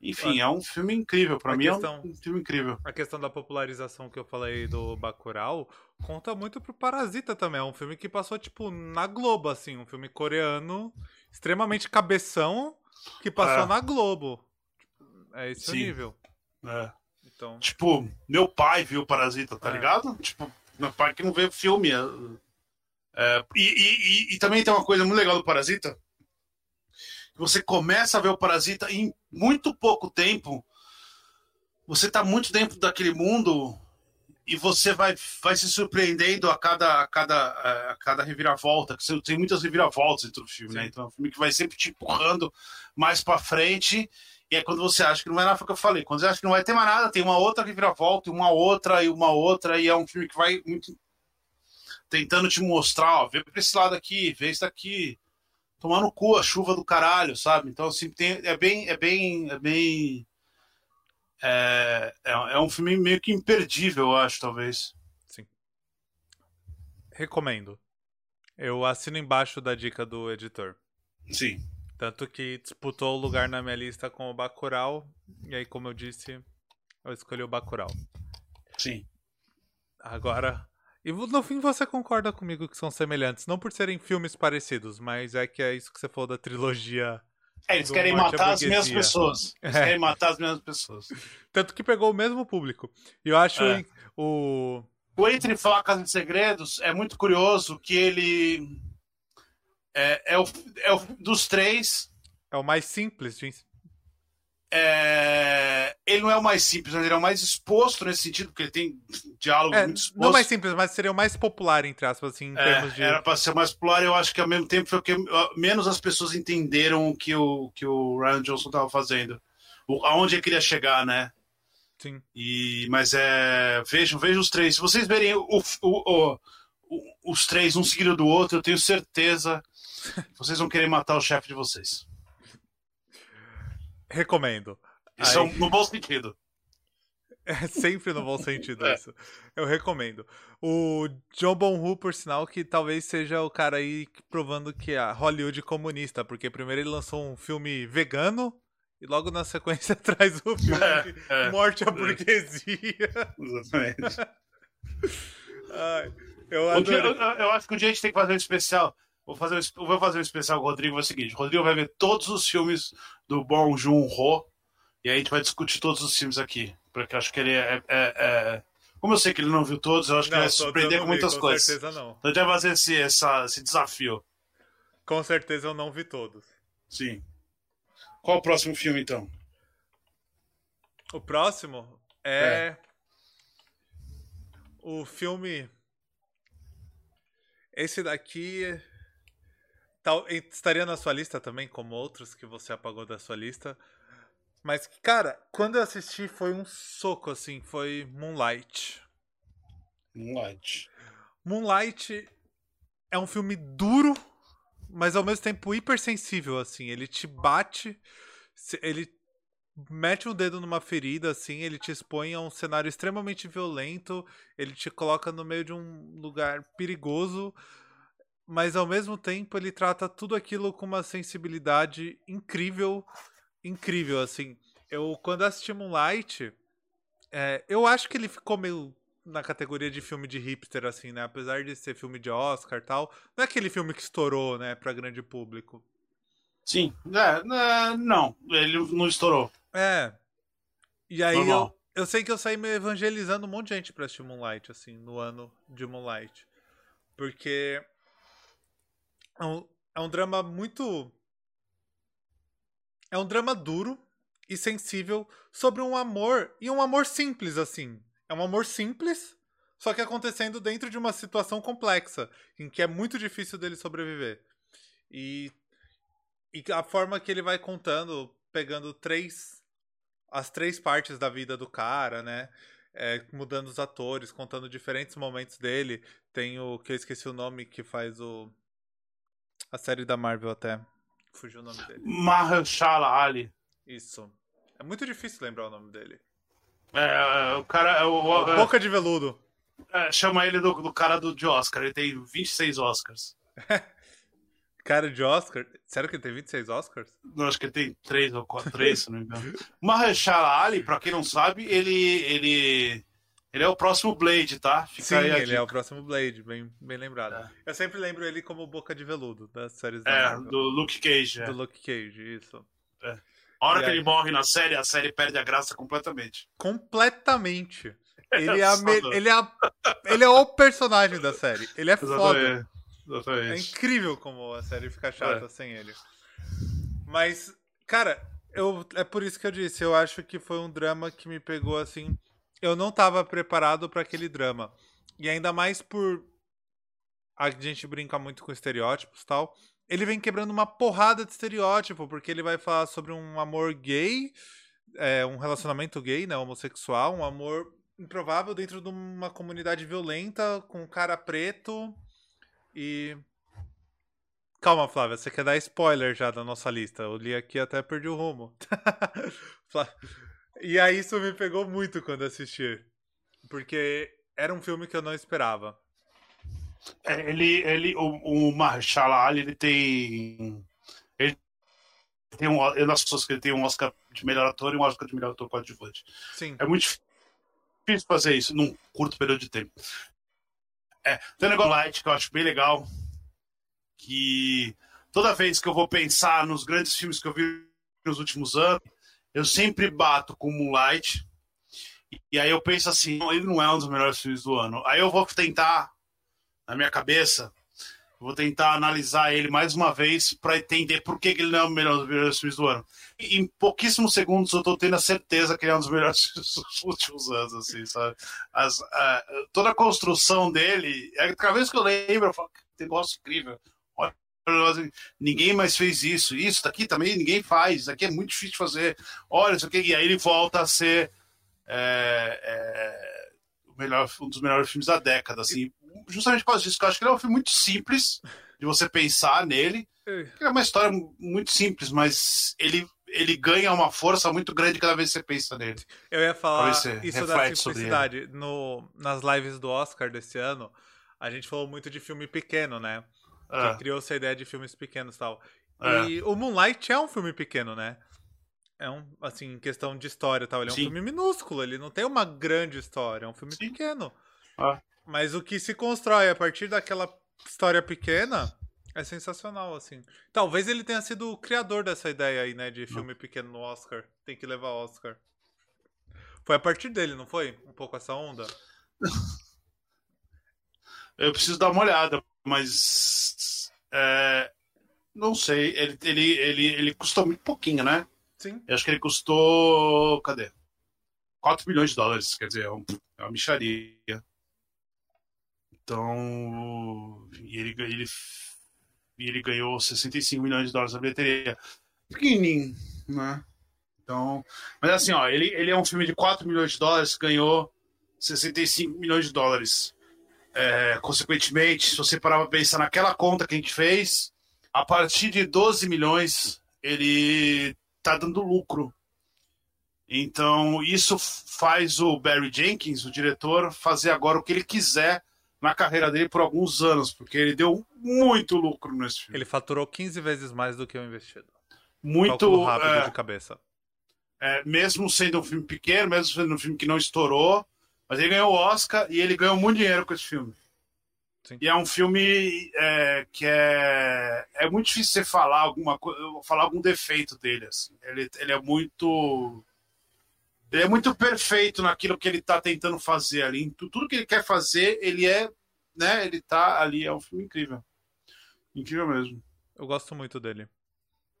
enfim é um filme incrível para mim questão- é um filme incrível A questão da popularização que eu falei do Bacurau conta muito pro Parasita também. É um filme que passou, tipo, na Globo, assim. Um filme coreano extremamente cabeção que passou É. na Globo. É esse o Sim. nível. É. Então, tipo meu pai viu Parasita tá É. ligado tipo meu pai que não vê filme é, e, e- e- também tem uma coisa muito legal do Parasita que você começa a ver o Parasita e em muito pouco tempo você tá muito dentro daquele mundo e você vai, vai se surpreendendo a cada, a cada, a cada reviravolta. que Tem muitas reviravoltas dentro do filme, né? Então é um filme que vai sempre te empurrando mais pra frente. E é quando você acha que não vai nada, foi o que eu falei. Quando você acha que não vai ter mais nada, tem uma outra reviravolta, e uma outra, e uma outra, e é um filme que vai muito tentando te mostrar, ó, vê pra esse lado aqui, vê isso daqui. Tomar no cu a chuva do caralho, sabe? Então, assim, tem, é bem. É bem. É bem. É, é, é um filme meio que imperdível, eu acho, talvez. recomendo. Eu assino embaixo da dica do editor. Sim. Tanto que disputou o lugar na minha lista com o Bacurau. E aí, como eu disse, eu escolhi o Bacurau. Sim. Agora. E no fim você concorda comigo que são semelhantes. Não por serem filmes parecidos, mas é que é isso que você falou da trilogia. É, eles querem matar as mesmas pessoas. Eles É. querem matar as mesmas pessoas. Tanto que pegou o mesmo público. E eu acho É. o. O Entre Facas e Segredos é muito curioso que ele é, é, o, é o dos três. É o mais simples de é, ele não é o mais simples, mas ele é o mais exposto nesse sentido, porque ele tem diálogos É, muito expostos. não mais simples, mas seria o mais popular, entre aspas, assim, em É, termos de. Era para ser mais popular, eu acho que ao mesmo tempo foi o que menos as pessoas entenderam o que o, que o Ryan Johnson estava fazendo. O, aonde ele queria chegar, né? Sim. E, mas é. Vejam, vejam os três. Se vocês verem o, o- os três um seguido do outro, eu tenho certeza que vocês vão querer matar o chefe de vocês. Recomendo. Isso é Aí. um- no bom sentido. É sempre no bom sentido é. isso. Eu recomendo. O John Bonhu, por sinal, que talvez seja o cara aí provando que a Hollywood é comunista, porque primeiro ele lançou um filme vegano e logo na sequência traz o filme é, é, Morte à Burguesia. Exatamente. Ai, eu, eu, eu, acho que um dia a gente tem que fazer um especial. Vou fazer, um, vou fazer um especial com o Rodrigo. É o seguinte: o Rodrigo vai ver todos os filmes do Bong Joon-ho e aí a gente vai discutir todos os filmes aqui. Porque acho que ele é, é, é... Como eu sei que ele não viu todos, eu acho que não, ele vai se surpreender com muitas vi, com coisas. certeza não. Então a gente vai fazer esse, essa, esse desafio. Com certeza eu não vi todos. Sim. Qual o próximo filme, então? O próximo é, é. o filme. Esse daqui tal, estaria na sua lista também, como outros que você apagou da sua lista. Mas, cara, quando eu assisti foi um soco, assim, foi Moonlight. Moonlight. Moonlight é um filme duro, mas ao mesmo tempo hipersensível, assim. Ele te bate, ele mete um dedo numa ferida, assim, ele te expõe a um cenário extremamente violento, ele te coloca no meio de um lugar perigoso, mas ao mesmo tempo ele trata tudo aquilo com uma sensibilidade incrível incrível, assim. Eu, quando assisti Moonlight, é, eu acho que ele ficou meio na categoria de filme de hipster, assim, né? Apesar de ser filme de Oscar e tal. Não é aquele filme que estourou, né, pra grande público. Sim. É, é não, ele não estourou. É. E aí eu, eu sei que eu saí me evangelizando um monte de gente pra assistir Moonlight, assim, no ano de Moonlight. Porque é um, é um drama muito é um drama duro e sensível sobre um amor, e um amor simples, assim. É um amor simples, só que acontecendo dentro de uma situação complexa, em que é muito difícil dele sobreviver. E, e a forma que ele vai contando, pegando três. as três partes da vida do cara, né? É, mudando os atores, contando diferentes momentos dele. Tem o que eu esqueci o nome que faz o. A série da Marvel até. Fugiu o nome dele. Mahershala Ali. Isso. É muito difícil lembrar o nome dele. É, o cara. É o, o é, Boca de Veludo. É, chama ele do, do, cara do, de Oscar. Ele tem 26 Oscars. cara de Oscar? Sério que ele tem 26 Oscars? Não, acho que ele tem 3 ou 4, 3, se não me engano. Mahershala Ali, pra quem não sabe, ele. ele ele é o próximo Blade, tá? Fica Sim, ele dica. é o próximo Blade, bem, bem lembrado. É. Eu sempre lembro ele como Boca de Veludo, das séries da É, Marvel. do Luke Cage. É. Do Luke Cage, isso. É. A hora e que aí... ele morre na série, a série perde a graça completamente. Completamente. Ele é, me... ele, é a... ele é o personagem da série. Ele é Exatamente. foda. Exatamente. É incrível como a série fica chata é. sem ele. Mas, cara, eu... é por isso que eu disse. Eu acho que foi um drama que me pegou assim eu não estava preparado para aquele drama. E ainda mais por a gente brinca muito com estereótipos tal. Ele vem quebrando uma porrada de estereótipo, porque ele vai falar sobre um amor gay, é, um relacionamento gay, né, homossexual, um amor improvável dentro de uma comunidade violenta, com um cara preto e Calma, Flávia, você quer dar spoiler já da nossa lista? Eu li aqui até perdi o rumo. E aí isso me pegou muito quando assisti. Porque era um filme que eu não esperava. É, ele, ele, o, o Marshall Ali, ele tem. Ele tem um. Eu não que ele tem um Oscar de melhor ator e um Oscar de melhor ator coadjuvante. Sim. É muito difícil fazer isso num curto período de tempo. É, tem um negócio light que eu acho bem legal. Que toda vez que eu vou pensar nos grandes filmes que eu vi nos últimos anos, eu sempre bato com Moonlight. E aí eu penso assim, ele não é um dos melhores filmes do ano. Aí eu vou tentar, na minha cabeça, vou tentar analisar ele mais uma vez para entender por que, ele não é o melhor dos melhores filmes do ano. E em pouquíssimos segundos eu tô tendo a certeza que ele é um dos melhores filmes dos últimos anos, assim, sabe? As, toda a construção dele, é, cada vez que eu lembro, eu falo, que negócio incrível ninguém mais fez isso. Isso daqui também ninguém faz. Isso aqui é muito difícil de fazer. Olha, isso aqui. E aí ele volta a ser é, é, o melhor, um dos melhores filmes da década. Assim, justamente por causa disso, eu acho que ele é um filme muito simples de você pensar nele. É uma história muito simples, mas ele, ele ganha uma força muito grande cada vez que você pensa nele. Eu ia falar isso da simplicidade. No, nas lives do Oscar desse ano, a gente falou muito de filme pequeno, né? É, Que criou essa ideia de filmes pequenos e tal. É. E o Moonlight é um filme pequeno, né? É um, assim, em questão de história e tal. Ele é um Sim. filme minúsculo, ele não tem uma grande história, é um filme Sim. pequeno. Ah. Mas o que se constrói a partir daquela história pequena é sensacional, assim. Talvez ele tenha sido o criador dessa ideia aí, né, de filme pequeno no Oscar. Tem que levar Oscar. Foi a partir dele, não foi? Um pouco essa onda? Eu preciso dar uma olhada, mas. É, não sei. Ele, ele, ele, ele custou muito pouquinho, né? Sim. Eu acho que ele custou. Cadê? 4 milhões de dólares. Quer dizer, é, um- é uma micharia. Então. E ele, ele, ele ganhou 65 milhões de dólares na bilheteria. Pequenininho, né? Então. Mas assim, ó, ele, ele é um filme de 4 milhões de dólares, ganhou 65 milhões de dólares. É, consequentemente, se você parar pra pensar naquela conta que a gente fez, a partir de 12 milhões, ele tá dando lucro. Então, isso faz o Barry Jenkins, o diretor, fazer agora o que ele quiser na carreira dele por alguns anos, porque ele deu muito lucro nesse filme. Ele faturou 15 vezes mais do que o investido. Muito. Cálculo rápido é, de cabeça. é, mesmo sendo um filme pequeno, mesmo sendo um filme que não estourou, mas ele ganhou o Oscar e ele ganhou muito dinheiro com esse filme. Sim. E é um filme é, que é, é muito difícil você falar alguma coisa, falar algum defeito dele. Assim. Ele, ele é muito. Ele é muito perfeito naquilo que ele está tentando fazer ali. Tudo que ele quer fazer, ele é. Né, ele tá ali. É um filme incrível. Incrível mesmo. Eu gosto muito dele.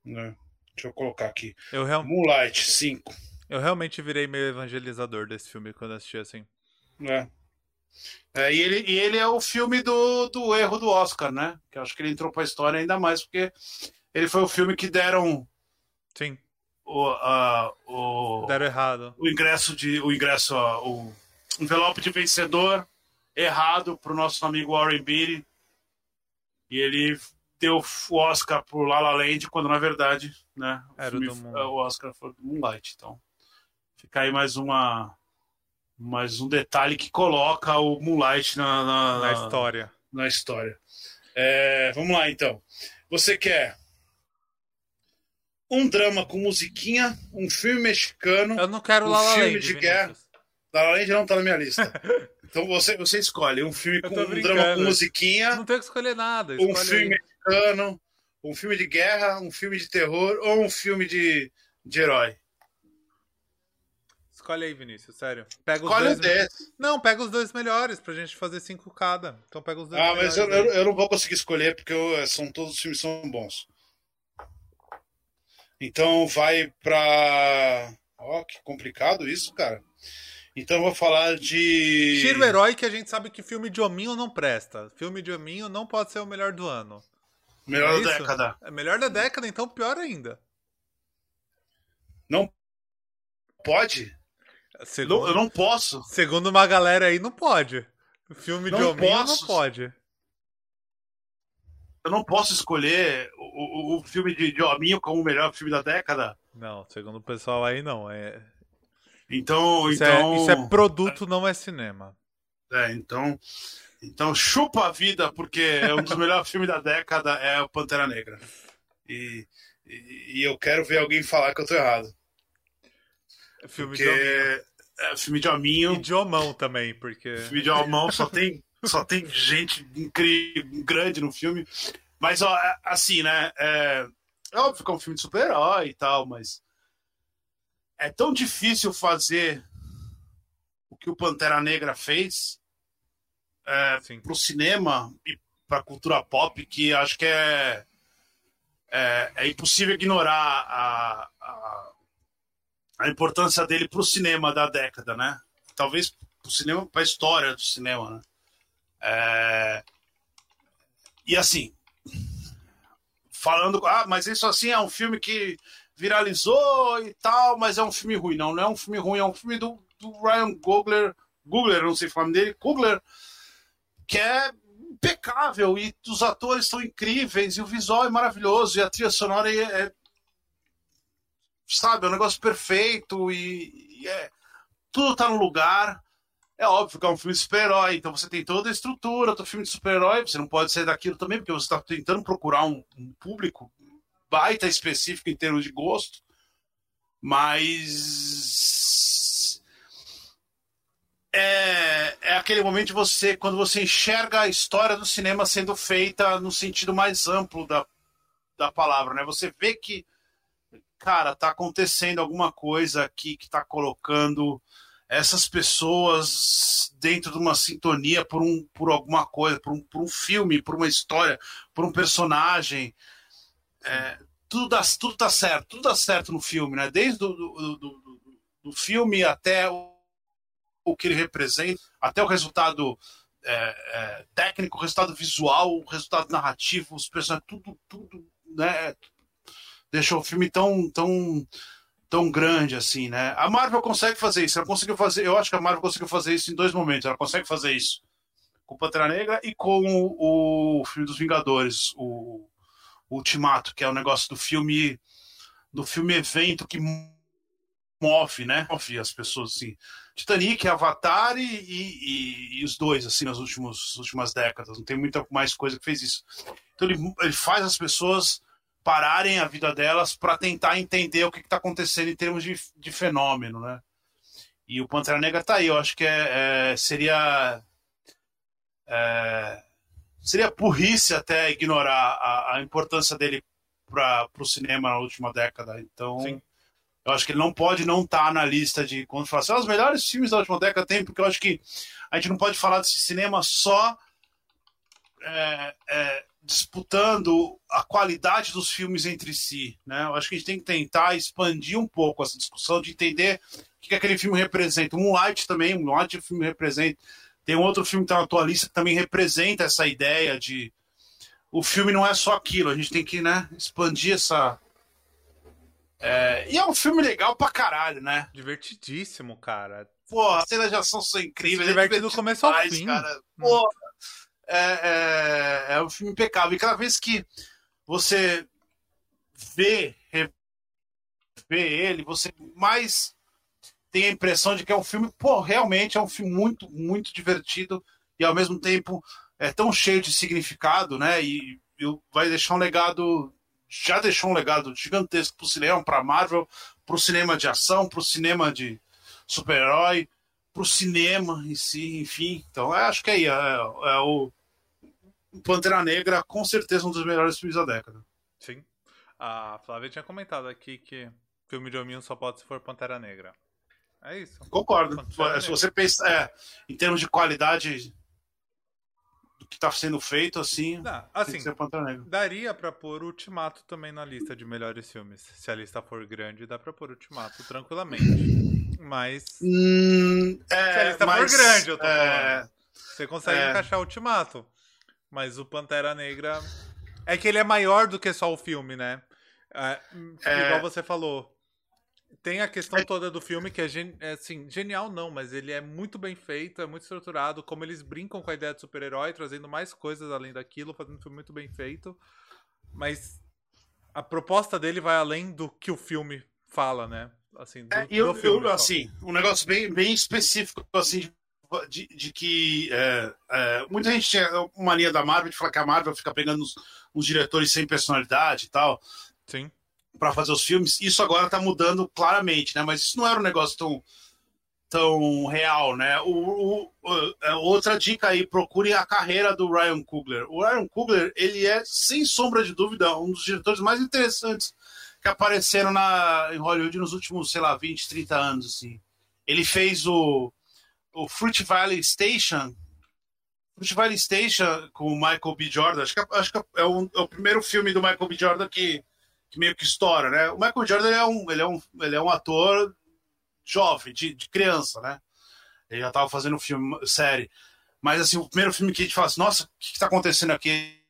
né? Deixa eu colocar aqui. Eu, real- Moonlight 5. eu realmente virei meio evangelizador desse filme quando assisti assim. É. É, e, ele, e ele é o filme do, do erro do Oscar, né? Que eu acho que ele entrou pra história ainda mais porque ele foi o filme que deram Sim, o, a- o, deram errado. o ingresso de o ingresso o envelope de vencedor errado pro nosso amigo Warren Beatty e ele deu o Oscar pro La La Land quando na verdade, né? O, Era o filme- o Oscar foi do Moonlight, então fica aí mais uma mais um detalhe que coloca o Moonlight na, na, Na história. na história. É, vamos lá, então. Você quer um drama com musiquinha, um filme mexicano. Eu não quero Um La La filme Land, de guerra. Vinícius. La La Land não tá na minha lista. Então você, você escolhe um filme com um drama com musiquinha, Não tenho que escolher nada. um escolhe filme aí. mexicano, um filme de guerra, um filme de terror ou um filme de, de herói. Escolhe aí, Vinícius, sério. Pega os Escolhe um dois. desses. Não, pega os dois melhores pra gente fazer cinco cada. Então pega os dois Ah, mas melhores. eu, aí. eu, eu não vou conseguir escolher porque eu- são todos os filmes são bons. Então vai pra. Ó, que complicado isso, cara. Então eu vou falar de. Tira o herói que a gente sabe que filme de hominho não presta. Filme de hominho não pode ser o melhor do ano. Melhor É da isso? década. É melhor da década, então pior ainda. Não pode? Segundo, Não- eu não posso. segundo uma galera aí, não pode. Filme de Não hominho não posso. pode. Eu não posso escolher o, o, o filme de, de Hominho como o melhor filme da década. Não, segundo o pessoal aí, não. É... Então, Isso, então, é, isso é produto, não é cinema. é, então, então chupa a vida porque é um dos melhores filmes da década é o Pantera Negra. E, e, e eu quero ver alguém falar que eu tô errado. Filme Porque de é filme de hominho, E de homão também, porque. filme de homão só tem só tem gente incrível, grande no filme. Mas ó, é- assim, né? É, é óbvio que é um filme de super-herói e tal, mas é tão difícil fazer o que o Pantera Negra fez é, pro cinema e pra cultura pop que acho que é é, é impossível ignorar a, a, a importância dele pro cinema da década, né? Talvez pro cinema, pra história do cinema, né? É, E assim, falando, ah, mas isso assim é um filme que viralizou e tal, mas é um filme ruim. Não, não é um filme ruim, é um filme do, do Ryan Coogler, Coogler, não sei falar o dele, Coogler, que é impecável e os atores são incríveis e o visual é maravilhoso e a trilha sonora é, é sabe, é um negócio perfeito e, e é, tudo tá no lugar. É óbvio que é um filme de super-herói, então você tem toda a estrutura do filme de super-herói, você não pode sair daquilo também, porque você está tentando procurar um, um, público baita específico em termos de gosto, mas é, é aquele momento de você, quando você enxerga a história do cinema sendo feita no sentido mais amplo da, da palavra, né? Você vê que, cara, tá acontecendo alguma coisa aqui que tá colocando essas pessoas dentro de uma sintonia por, um, por alguma coisa, por um, por um filme, por uma história, por um personagem. É, tudo, dá, tudo tá certo, tudo dá certo no filme, né? Desde do, do, do, do filme até o, o, que ele representa, até o resultado é, é, técnico, o resultado visual, o resultado narrativo, os personagens, tudo, tudo, né? Deixou o filme tão, tão tão grande assim, né? A Marvel consegue fazer isso. Ela conseguiu fazer. Eu acho que a Marvel conseguiu fazer isso em dois momentos. Ela consegue fazer isso com Pantera Negra e com o, o filme dos Vingadores, o, o, Ultimato, que é o negócio do filme do filme evento que move, né? Move as pessoas assim. Titanic, Avatar e, e, e, os dois assim nas últimas últimas décadas. Não tem muita mais coisa que fez isso. Então ele, ele faz as pessoas pararem a vida delas para tentar entender o que está acontecendo em termos de, de fenômeno, né? E o Pantera Negra tá aí, eu acho que é, é seria é, seria burrice até ignorar a, a importância dele para o cinema na última década. Então, Sim. eu acho que ele não pode não estar tá na lista de quando fala assim, ah, os melhores filmes da última década tem, porque eu acho que a gente não pode falar desse cinema só é, é, disputando a qualidade dos filmes entre si. Né? Eu acho que a gente tem que tentar expandir um pouco essa discussão de entender o que, aquele filme representa. Moonlight também, Moonlight o filme representa. Tem um outro filme que está na tua lista que também representa essa ideia de o filme não é só aquilo, a gente tem que né, expandir essa. É... E é um filme legal pra caralho, né? Divertidíssimo, cara. Pô, as cenas de ação são incríveis. Se diverte do começo ao fim. Cara. Pô, é, é, é um filme impecável. E cada vez que você vê, vê ele, você mais tem a impressão de que é um filme, pô, realmente é um filme muito, muito divertido e ao mesmo tempo é tão cheio de significado, né? E, e vai deixar um legado, já deixou um legado gigantesco para o cinema, para Marvel, para o cinema de ação, para o cinema de super-herói, para o cinema em si, enfim. Então, acho que é, é, é o Pantera Negra, com certeza um dos melhores filmes da década. Sim. A Flávia tinha comentado aqui que filme de hominho só pode se for Pantera Negra. É isso. Concordo. Pantera se você pensar é, em termos de qualidade do que está sendo feito, assim, Não, assim daria para pôr Ultimato também na lista de melhores filmes. Se a lista for grande, dá para pôr Ultimato tranquilamente. Mas. Hum, é, se a lista mas, for grande, eu tô é, falando. Você consegue é, encaixar Ultimato. Mas o Pantera Negra. É que ele é maior do que só o filme, né? É, é... Igual você falou. Tem a questão é... toda do filme que é, gen... é, assim, genial, não, mas ele é muito bem feito, é muito estruturado. Como eles brincam com a ideia de super-herói, trazendo mais coisas além daquilo, fazendo um filme muito bem feito. Mas a proposta dele vai além do que o filme fala, né? Assim, do, é, eu, eu assim, um negócio bem, bem específico, assim, de, de que é, é, muita gente tinha uma mania da Marvel de falar que a Marvel fica pegando uns, uns diretores sem personalidade e tal. Sim. Para fazer os filmes. Isso agora tá mudando claramente, né? Mas isso não era um negócio tão, tão real, né? O, o, o, é, outra dica aí, procure a carreira do Ryan Coogler. O Ryan Coogler, ele é, sem sombra de dúvida, um dos diretores mais interessantes que apareceram na, em Hollywood nos últimos, sei lá, 20, 30 anos, assim. Ele fez o o Fruit Valley Station. Fruit Valley Station com o Michael B. Jordan. Acho que, acho que é, o, é o primeiro filme do Michael B. Jordan que, que meio que estoura, né? O Michael Jordan é um, ele é um, ele é um ator jovem, de, de criança, né? Ele já estava fazendo filme, série. Mas, assim, o primeiro filme que a gente fala assim, nossa, o que está acontecendo aqui?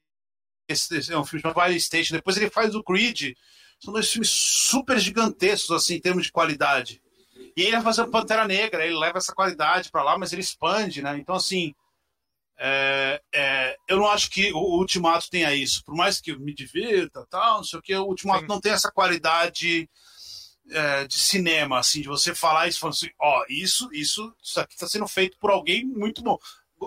Esse, esse, é um filme chamado Valley Station. Depois ele faz o Creed. São dois filmes super gigantescos, assim, em termos de qualidade. E ele vai fazer o Pantera Negra, ele leva essa qualidade para lá, mas ele expande, né? Então, assim, é, é, eu não acho que o Ultimato tenha isso. Por mais que me divirta, tal, não sei o que, o Ultimato Sim. não tem essa qualidade é, de cinema, assim, de você falar isso, assim, ó, isso, isso, isso aqui está sendo feito por alguém muito bom.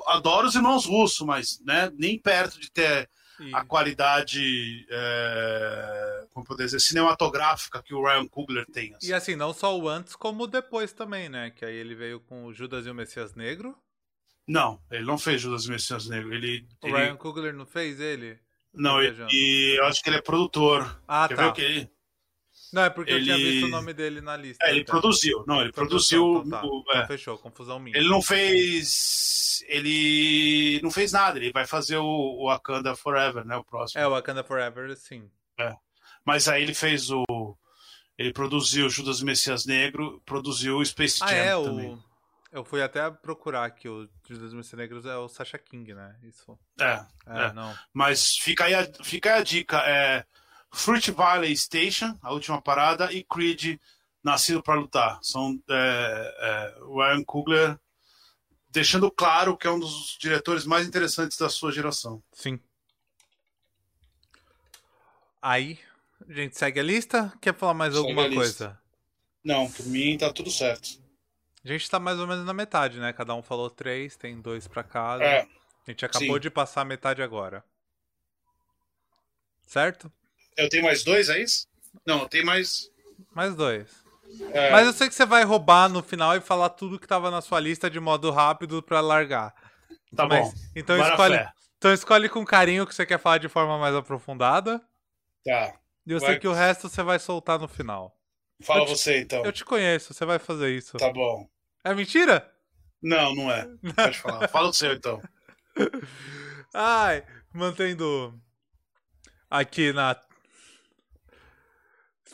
Adoro os irmãos russos, mas né, nem perto de ter e... a qualidade, é, como poder dizer, cinematográfica que o Ryan Coogler tem. Assim. E assim, não só o antes, como o depois também, né? Que aí ele veio com o Judas e o Messias Negro. Não, ele não fez Judas e o Messias Negro. Ele, o ele... Ryan Coogler não fez ele? Não, ele, e eu acho que ele é produtor. Ah, Quer tá. ver que ele... Não, é porque ele... eu tinha visto o nome dele na lista. É, ele então. produziu. Não, ele produziu. Então, tá. o, é. então, fechou, confusão minha. Ele não fez. Ele não fez nada. Ele vai fazer o, Wakanda Forever, né? O próximo. É, o Wakanda Forever, sim. É. Mas aí ele fez o. Ele produziu Judas Messias Negro, produziu o Space ah, Jam é, também. O... Eu fui até procurar aqui o Judas Messias Negros é o Sasha King, né? Isso. É. É, é. não. Mas fica aí, a, fica aí a dica. É, Fruit Valley Station, a última parada, e Creed, Nascido para Lutar. São é, é, Ryan Coogler deixando claro que é um dos diretores mais interessantes da sua geração. Sim. Aí, a gente segue a lista. Quer falar mais Segue alguma coisa? Não, por mim tá tudo certo. A gente tá mais ou menos na metade, né? Cada um falou três, tem dois pra cada. É, A gente acabou sim. de passar a metade agora. Certo? Eu tenho mais dois, é isso? Não, eu tenho mais. Mais dois. é, Mas eu sei que você vai roubar no final e falar tudo que tava na sua lista de modo rápido pra largar. tá Mas- bom. Então Bora escolhe, fé. então escolhe com carinho o que você quer falar de forma mais aprofundada. Tá. E eu Vai. sei que o resto você vai soltar no final. Fala te- você então. Eu te conheço, você vai fazer isso. Tá bom. É mentira? Não, não é. Pode falar. Fala o seu então. Ai, mantendo aqui na.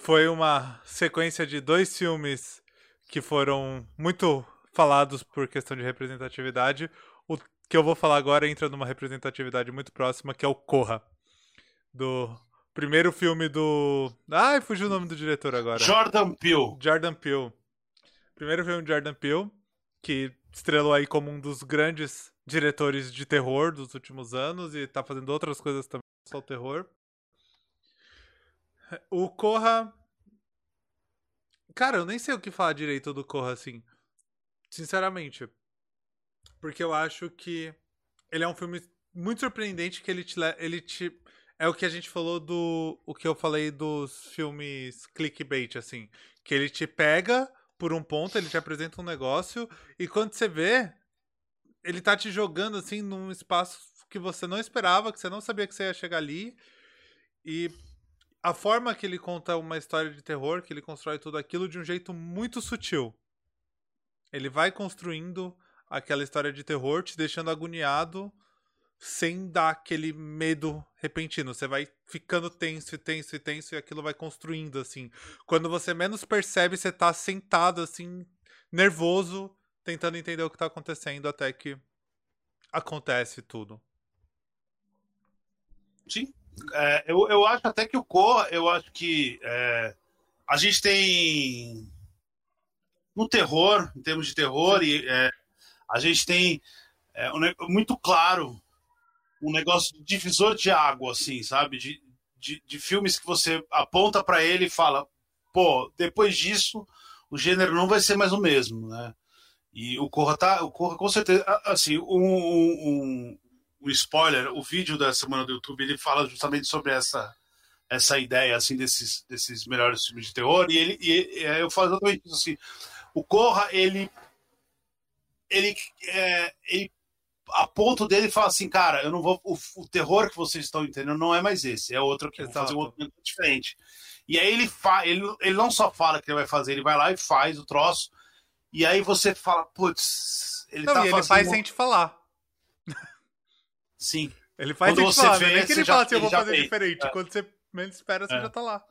Foi uma sequência de dois filmes que foram muito falados por questão de representatividade. O que eu vou falar agora entra numa representatividade muito próxima, que é o Corra. Do primeiro filme do. Ai, fugiu o nome do diretor agora. Jordan Peele. Jordan Peele. Primeiro filme de Jordan Peele, que estrelou aí como um dos grandes diretores de terror dos últimos anos e tá fazendo outras coisas também, só o terror. O Corra. Cara, eu nem sei o que falar direito do Corra, assim. Sinceramente. Porque eu acho que ele é um filme muito surpreendente que ele te, le- ele te é o que a gente falou do o que eu falei dos filmes clickbait assim, que ele te pega por um ponto, ele te apresenta um negócio e quando você vê, ele tá te jogando assim num espaço que você não esperava, que você não sabia que você ia chegar ali. E a forma que ele conta uma história de terror, que ele constrói tudo aquilo de um jeito muito sutil. Ele vai construindo aquela história de terror, te deixando agoniado, sem dar aquele medo repentino. Você vai ficando tenso e tenso e tenso e aquilo vai construindo, assim. Quando você menos percebe, você tá sentado, assim, nervoso, tentando entender o que tá acontecendo até que acontece tudo. Sim. É, eu, eu acho até que o Corra, eu acho que é, a gente tem no terror, em termos de terror, e é, a gente tem é, um muito claro um negócio de divisor de água, assim, sabe? De, de, de filmes que você aponta para ele e fala, pô, depois disso o gênero não vai ser mais o mesmo, né? E o Corra tá, o Corra com certeza, assim, um, um, um- spoiler, o vídeo da semana do YouTube ele fala justamente sobre essa essa ideia assim desses desses melhores filmes de terror e ele e, e eu falo exatamente isso assim. O Corra ele ele é, ele a ponto dele fala assim, cara, eu não vou o, o terror que vocês estão entendendo não é mais esse, é outro que vou fazer um outro diferente. E aí ele fa, ele, ele não só fala que ele vai fazer, ele vai lá e faz o troço. E aí você fala, putz, ele Não, tá e ele faz sem te falar. Sim. Ele faz Quando você falar, vê, é que ele já- fala assim, eu vou fazer fez. diferente. É. Quando você menos espera, você É. já tá lá.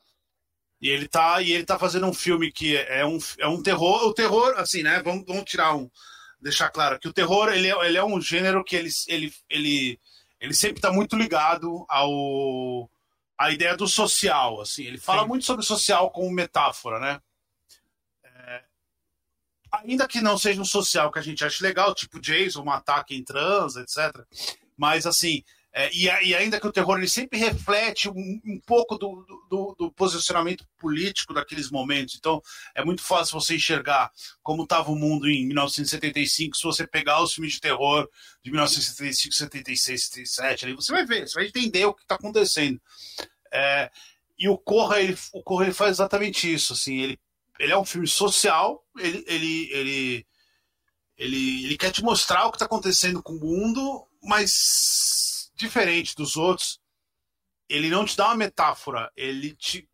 E ele tá, e ele tá fazendo um filme que é um, é um terror. O terror, assim, né? Vamos, vamos tirar um. Deixar claro que o terror ele é, ele é um gênero que ele, ele, ele, ele sempre tá muito ligado ao a ideia do social, assim. Ele fala Sim. muito sobre social como metáfora, né? É, ainda que não seja um social que a gente ache legal, tipo Jason, matar quem transa, etc. Mas assim, É, e, e, ainda que o terror ele sempre reflete um, um pouco do, do, do, posicionamento político daqueles momentos. Então, é muito fácil você enxergar como estava o mundo em 1975, se você pegar os filmes de terror de 1975, 76, 77, ali, você vai ver, você vai entender o que está acontecendo. É, e o Corra, ele, o Corra ele faz exatamente isso. Assim, ele, ele é um filme social, ele, ele, ele, ele, ele quer te mostrar o que está acontecendo com o mundo, mas diferente dos outros, ele não te dá uma metáfora, ele te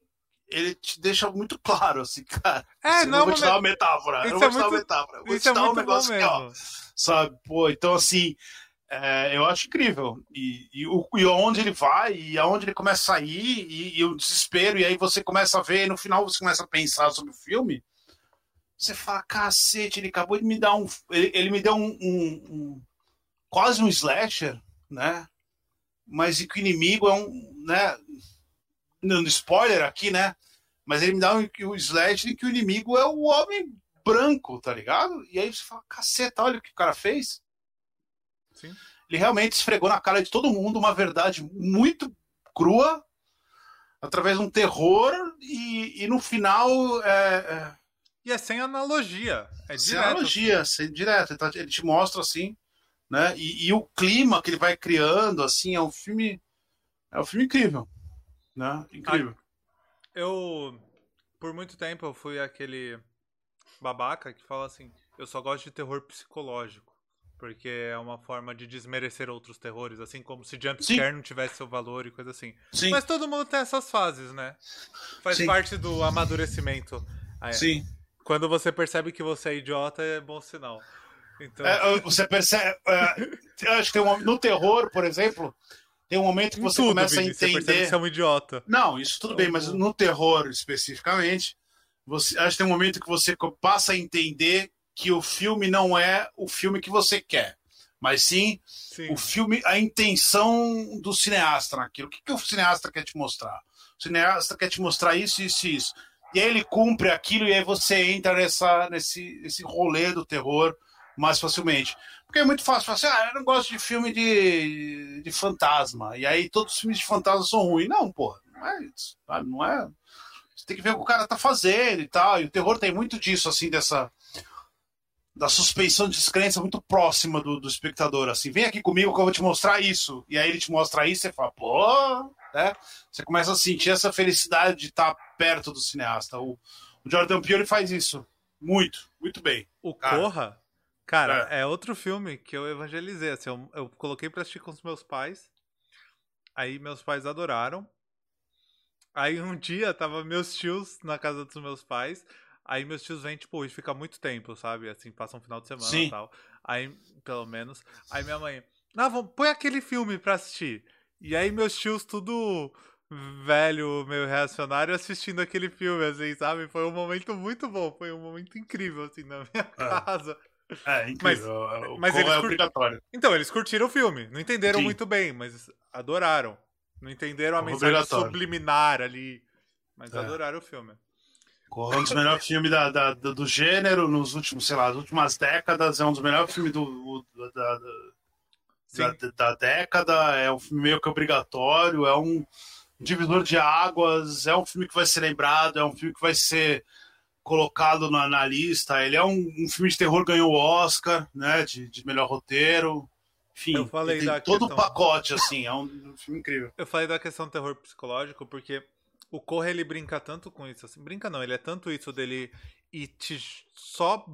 ele te deixa muito claro, assim, cara. É, não, não vou te dar uma metáfora. Isso não vou é te muito, dar uma metáfora. Vou te é dar um negócio aqui, ó. Sabe? Pô, então assim, é, eu acho incrível. E, e, o, e onde ele vai, e aonde ele começa a ir, e, e, o desespero, e aí você começa a ver, e no final você começa a pensar sobre o filme. Você fala, cacete, ele acabou de me dar um. Ele, ele me deu um, um, um quase um slasher, né? mas que o inimigo é um, né, no spoiler aqui, né, mas ele me dá um, o slash de que o inimigo é o homem branco, tá ligado? E aí você fala, caceta, olha o que o cara fez. Sim. Ele realmente esfregou na cara de todo mundo uma verdade muito crua, através de um terror, e, e no final. É, é... E é sem analogia. É sem direto. analogia, sem direto. Ele te mostra assim né? E, e, o clima que ele vai criando, assim, é um filme, é um filme incrível, né? Incrível. Eu, por muito tempo, eu fui aquele babaca que fala assim, eu só gosto de terror psicológico, porque é uma forma de desmerecer outros terrores, assim como se jumpscare não tivesse seu valor e coisa assim. Sim. Mas todo mundo tem essas fases, né? Faz Sim. parte do amadurecimento. Ah, é. Sim. Quando você percebe que você é idiota, é bom sinal. Então... É, você percebe. É, acho que um, no terror, por exemplo, tem um momento que você tudo, começa Vini, a entender. Você, você é um idiota. Não, isso tudo bem, mas no terror especificamente, você, acho que tem um momento que você passa a entender que o filme não é o filme que você quer, mas sim, sim. o filme, a intenção do cineasta naquilo. O que, que o cineasta quer te mostrar? O cineasta quer te mostrar isso, isso e isso. E aí ele cumpre aquilo, e aí você entra nessa, nesse, nesse rolê do terror mais facilmente. Porque é muito fácil assim, ah, eu não gosto de filme de, de fantasma. E aí todos os filmes de fantasma são ruins. Não, porra, não é isso. Não é. Você tem que ver o que o cara tá fazendo e tal. E o terror tem muito disso, assim, dessa. Da suspeição de descrença muito próxima do, do espectador. Assim, vem aqui comigo que eu vou te mostrar isso. E aí ele te mostra isso você fala, pô, né? Você começa a sentir essa felicidade de estar perto do cineasta. O, o Jordan Peele faz isso muito, muito bem. O cara. Corra Cara, é. é. outro filme que eu evangelizei. Assim, eu, eu coloquei pra assistir com os meus pais. Aí meus pais adoraram. Aí um dia tava meus tios na casa dos meus pais. Aí meus tios vêm, tipo, e fica muito tempo, sabe? Assim, passam um final de semana e tal. Aí, pelo menos. Aí minha mãe, ah, vamos, põe aquele filme pra assistir. E aí meus tios, tudo velho, meio reacionário, assistindo aquele filme, assim, sabe? Foi um momento muito bom, foi um momento incrível, assim, na minha é. casa. É, incrível. Mas, mas eles é obrigatório. Então, eles curtiram o filme. Não entenderam Sim. muito bem, mas adoraram. Não entenderam a mensagem subliminar ali. Mas é. adoraram o filme. É um dos melhores filmes da, da, do gênero nos últimos, sei lá, nas últimas décadas. É um dos melhores filmes do, da, da, da, década. É um filme meio que obrigatório. É um divisor de águas. É um filme que vai ser lembrado. É um filme que vai ser colocado na, na lista. Ele é um, um, filme de terror, ganhou o Oscar, né? De, de melhor roteiro. Enfim, eu falei da todo o pacote, assim, é um, um, filme incrível. Eu falei da questão do terror psicológico, porque o Corra ele brinca tanto com isso, assim, brinca não, ele é tanto isso dele e te só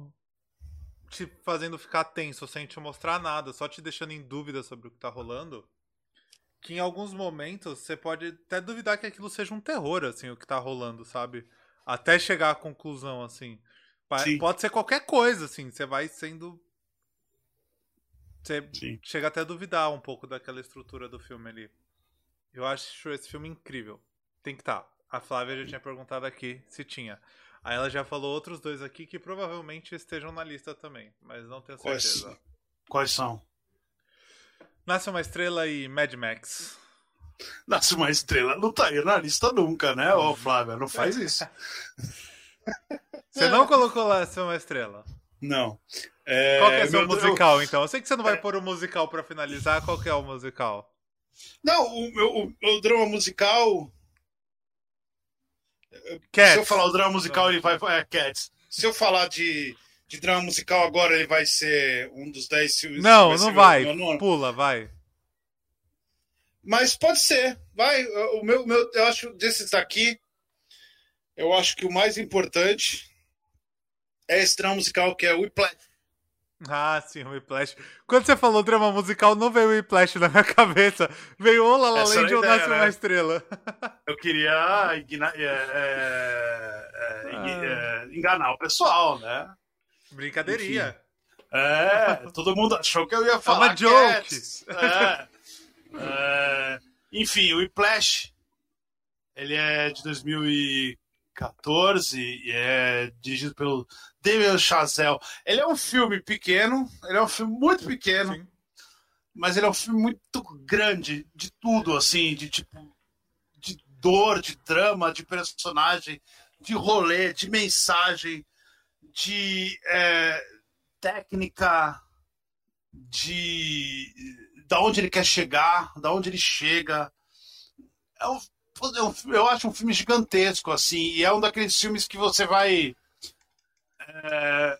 te fazendo ficar tenso, sem te mostrar nada, só te deixando em dúvida sobre o que tá rolando, que em alguns momentos você pode até duvidar que aquilo seja um terror, assim, o que tá rolando, sabe? Até chegar à conclusão, assim. Sim. Pode ser qualquer coisa, assim. Você vai sendo. Você Sim. chega até a duvidar um pouco daquela estrutura do filme ali. Eu acho esse filme incrível. Tem que estar. Tá. A Flávia já tinha perguntado aqui se tinha. Aí ela já falou outros dois aqui que provavelmente estejam na lista também, mas não tenho certeza. Quais, Quais são? Nasce uma estrela e Mad Max. Nasce uma estrela não tá aí na lista nunca, né, ô Flávia? Não faz isso. Você não colocou lá ser uma estrela? Não. É, qual que é o seu musical, então? Eu sei que você não vai é... pôr o musical para finalizar. Qual que é o musical? Não, o, o, o drama musical. Cats. Se eu falar o drama musical, ele vai. É, Cats. Se eu falar de, de drama musical agora, ele vai ser um dos 10 filmes. Não, vai não vai. meu. Pula, vai. Mas pode ser. Vai. O meu, meu, eu acho desses daqui, eu acho que o mais importante é esse drama musical que é o Whiplash. Ah, sim, o Whiplash. Quando você falou drama musical, não veio o Whiplash na minha cabeça. Veio o La La Essa Land ou Nasce né? uma Estrela. Eu queria igna- é, é, é, eng- é, enganar o pessoal, né? Brincadeirinha. É, todo mundo achou que eu ia falar. uma joke. Cats. É. É, enfim, o Whiplash, ele é de 2014 e é dirigido pelo Damien Chazelle. Ele é um filme pequeno, ele é um filme muito pequeno, Sim. mas ele é um filme muito grande de tudo, assim, de tipo de dor, de drama, de personagem, de rolê, de mensagem, de é, técnica, de da onde ele quer chegar, da onde ele chega. É um, é eu acho um filme gigantesco, assim, e é um daqueles filmes que você vai. é,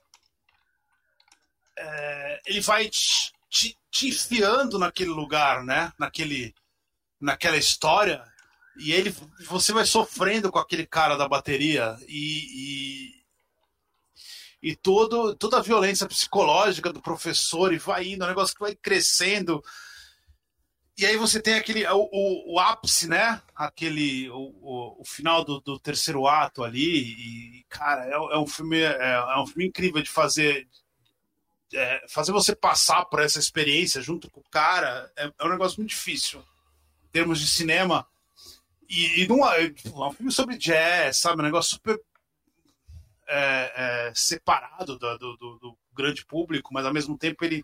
é, ele vai te, te- te enfiando naquele lugar, né? Naquele, naquela história, e ele você vai sofrendo com aquele cara da bateria e, e, todo, toda a violência psicológica do professor e vai indo, é um negócio que vai crescendo. E aí você tem aquele o, o, o ápice, né? Aquele o, o, final do, do terceiro ato ali e cara é, é um filme é, é um filme incrível de fazer é, fazer você passar por essa experiência junto com o cara é, é um negócio muito difícil em termos de cinema e, e é, é um filme sobre jazz, sabe? Um negócio super é, é, separado do, do, do- grande público, mas ao mesmo tempo ele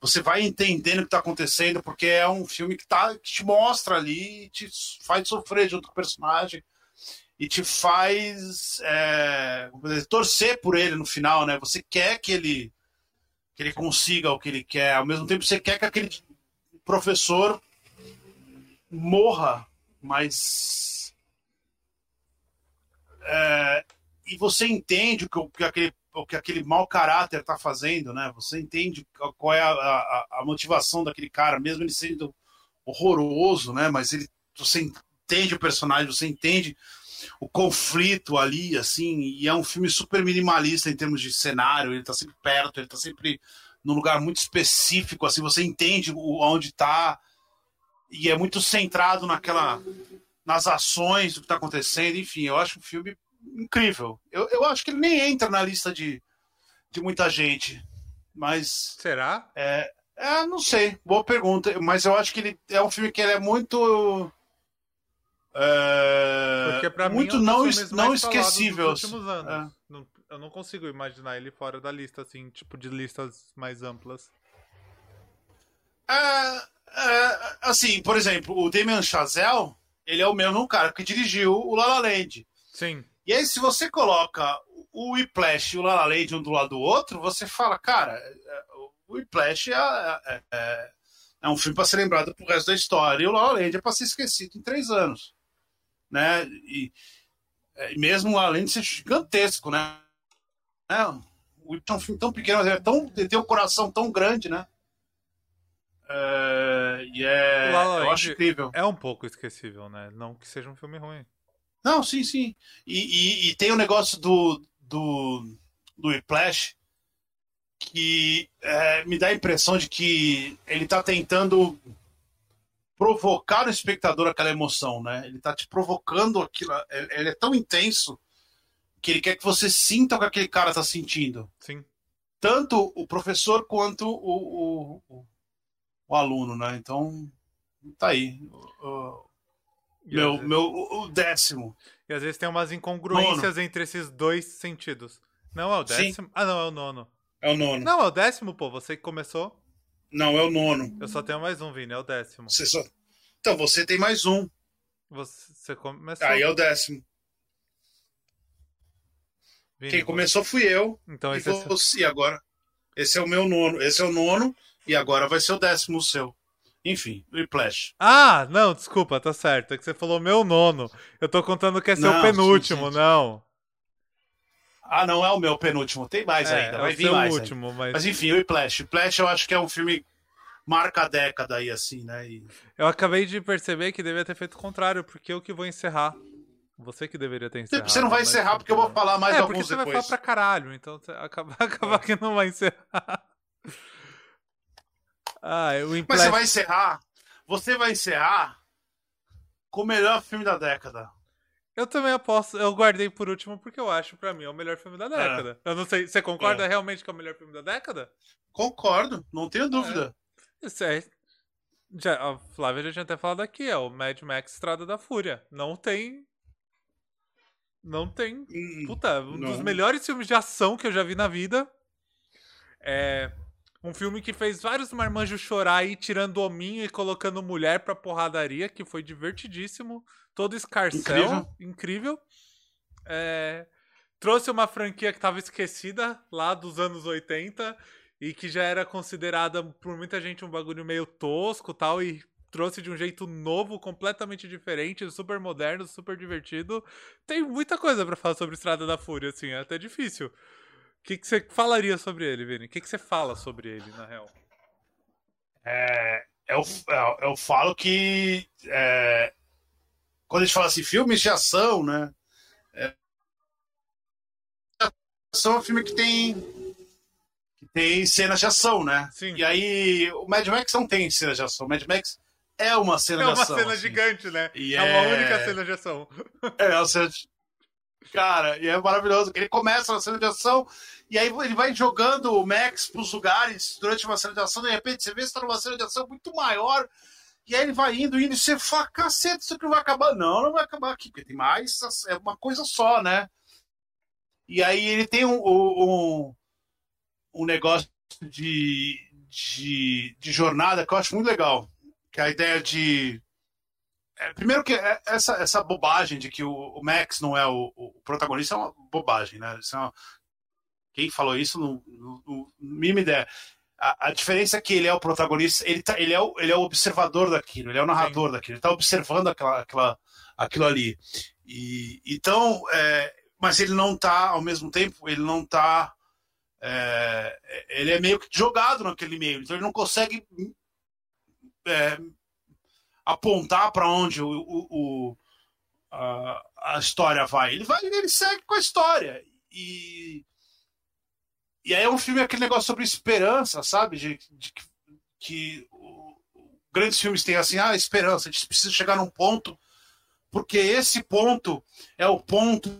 você vai entendendo o que está acontecendo, porque é um filme que, tá, que te mostra ali, te faz sofrer junto com o personagem e te faz é, torcer por ele no final, né? Você quer que ele que ele consiga o que ele quer, ao mesmo tempo você quer que aquele professor morra, mas é, e você entende o que, o que aquele o que aquele mau caráter está fazendo, né? Você entende qual é a, a, a motivação daquele cara, mesmo ele sendo horroroso, né? Mas ele, você entende o personagem, você entende o conflito ali, assim, e é um filme super minimalista em termos de cenário, ele tá sempre perto, ele tá sempre num lugar muito específico, assim, você entende o, onde tá, e é muito centrado naquela, nas ações do que tá acontecendo, enfim, eu acho um filme incrível. Eu, eu acho que ele nem entra na lista de, de muita gente, mas Será? é, é, não sei, boa pergunta, mas eu acho que ele é um filme que ele é muito é, mim muito é não, não esquecível. últimos anos. Não- eu não consigo imaginar ele fora da lista, assim, tipo de listas mais amplas. É, é, assim, por exemplo, o Damien Chazelle, ele é o mesmo cara que dirigiu o La La Land. Sim, E aí, se você coloca o Whiplash e o La La Land um do lado do outro, você fala, cara, é, o Whiplash é, é, é, é um filme para ser lembrado pro resto da história, e o La La Land é para ser esquecido em três anos. Né? E, é, e mesmo o La La Land ser gigantesco, né? É, o é um filme tão pequeno, mas é tão, tem um coração tão grande, né? É, e é, eu acho incrível. é um pouco esquecível, né? Não que seja um filme ruim. Não, sim, sim. E, e- e tem o negócio do, do, do Whiplash que é, me dá a impressão de que ele tá tentando provocar no espectador aquela emoção, né? Ele tá te provocando aquilo. Ele ele é tão intenso que ele quer que você sinta o que aquele cara tá sentindo. Sim. Tanto o professor quanto o, o, o, o aluno, né? Então, tá aí. O- o- meu, vezes, meu, o décimo. e às vezes tem umas incongruências entre esses dois sentidos. Não é o Sim. décimo? Ah, não, é o nono. É o nono. Não, é o décimo, pô. Você que começou. Não, é o nono. Eu só tenho mais um, Vini. É o décimo. Você só... Então, você tem mais um. Você, você começou. Aí é o décimo. Vini, Quem começou fui eu. Então e esse é você agora. Esse é o meu nono. Esse é o nono. E agora vai ser o décimo o seu. Enfim, Whiplash. Ah, não, desculpa, tá certo. É que você falou meu nono. Eu tô contando que é seu Não, penúltimo, sim, sim. não. Ah, não é o meu penúltimo, tem mais é, ainda, é vai o vir mais. último, mas... Mas enfim, o Whiplash. Whiplash eu acho que é um filme marca a década aí, assim, né? E- Eu acabei de perceber que devia ter feito o contrário, porque eu que vou encerrar. Você que deveria ter encerrado. Você não vai encerrar porque eu vou falar mais É, porque alguns você vai depois. falar pra caralho, então acaba, acaba que não vai encerrar. Ah, o Mas Whiplash... você vai encerrar. Você vai encerrar com o melhor filme da década. Eu também aposto, eu guardei por último porque eu acho pra mim é o melhor filme da década. Eu não sei, você concorda É. realmente que é o melhor filme da década? Concordo, não tenho dúvida. Isso é. Já, a Flávia já tinha até falado aqui, é o Mad Max Estrada da Fúria. Não tem. Não tem. Hum, Puta, um dos não. melhores filmes de ação que eu já vi na vida. É. Um filme que fez vários marmanjos chorar aí, tirando hominho e colocando mulher pra porradaria, que foi divertidíssimo. Todo escarcel, Incrível. incrível. É, trouxe uma franquia que tava esquecida lá dos anos 80 e que já era considerada por muita gente um bagulho meio tosco tal, e trouxe de um jeito novo, completamente diferente, super moderno, super divertido. Tem muita coisa pra falar sobre Estrada da Fúria, assim, é até difícil. O que, que você falaria sobre ele, Vini? O que, que você fala sobre ele, na real? É, eu, eu, eu falo que é, quando a gente fala assim, filmes de ação, né? É, ação é um filme que tem que tem cenas de ação, né? Sim. E aí o Mad Max não tem cenas de ação. O Mad Max é uma cena É de uma ação. cena assim. gigante, né? E é uma é- única cena de ação. É, uma cena de- Cara, e é maravilhoso ele começa na cena de ação e aí ele vai jogando o Max pros lugares durante uma cena de ação, de repente você vê que tá numa cena de ação muito maior, e aí ele vai indo, indo, e você fala, cacete, isso aqui não vai acabar. Não, não vai acabar aqui, porque tem mais, é uma coisa só, né? E aí ele tem um, um, um negócio de, de, de jornada que eu acho muito legal, que é a ideia de é, primeiro que é- essa, essa bobagem de que o, o Max não é o, o protagonista é uma bobagem, né? É uma- Quem falou isso não, não, não mínima ideia. A, a diferença é que ele é o protagonista, ele, tá, ele, é, o, ele é o observador daquilo, ele é o narrador daquilo, ele está observando aquela, aquela, aquilo ali. E, então, é, mas ele não está, ao mesmo tempo, ele não está. ele é meio que jogado naquele meio, então ele não consegue é, apontar para onde o, o- o- a, a história vai. Ele vai, ele segue com a história. E, e aí é um filme aquele negócio sobre esperança, sabe? De, de que- que o- grandes filmes têm assim, ah, esperança, a gente precisa chegar num ponto, porque esse ponto é o ponto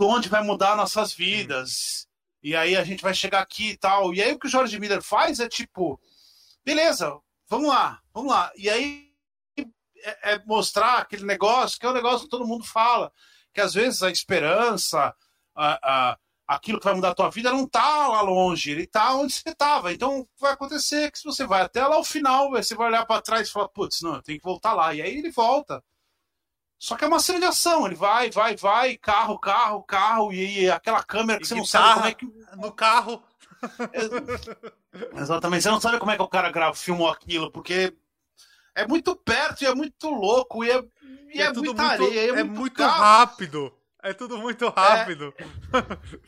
onde vai mudar nossas vidas. E aí a gente vai chegar aqui e tal. E aí o que o George Miller faz é tipo, beleza, vamos lá, vamos lá. E aí é, é mostrar aquele negócio que é o negócio que todo mundo fala, que às vezes a esperança, a, a- aquilo que vai mudar a tua vida não tá lá longe, ele tá onde você tava. Então vai acontecer que se você vai até lá ao final, você vai olhar para trás e falar, putz, não, eu tenho que voltar lá. E aí ele volta. Só que é uma cena de ação, ele vai, vai, vai, carro, carro, carro, e, aquela câmera que E você não sabe como é que. No carro. Exatamente, você não sabe como é que o cara grava, filmou aquilo, porque é muito perto e é muito louco, e é, e é, tudo muita muito, areia, é, é muito, rápido. É tudo muito rápido.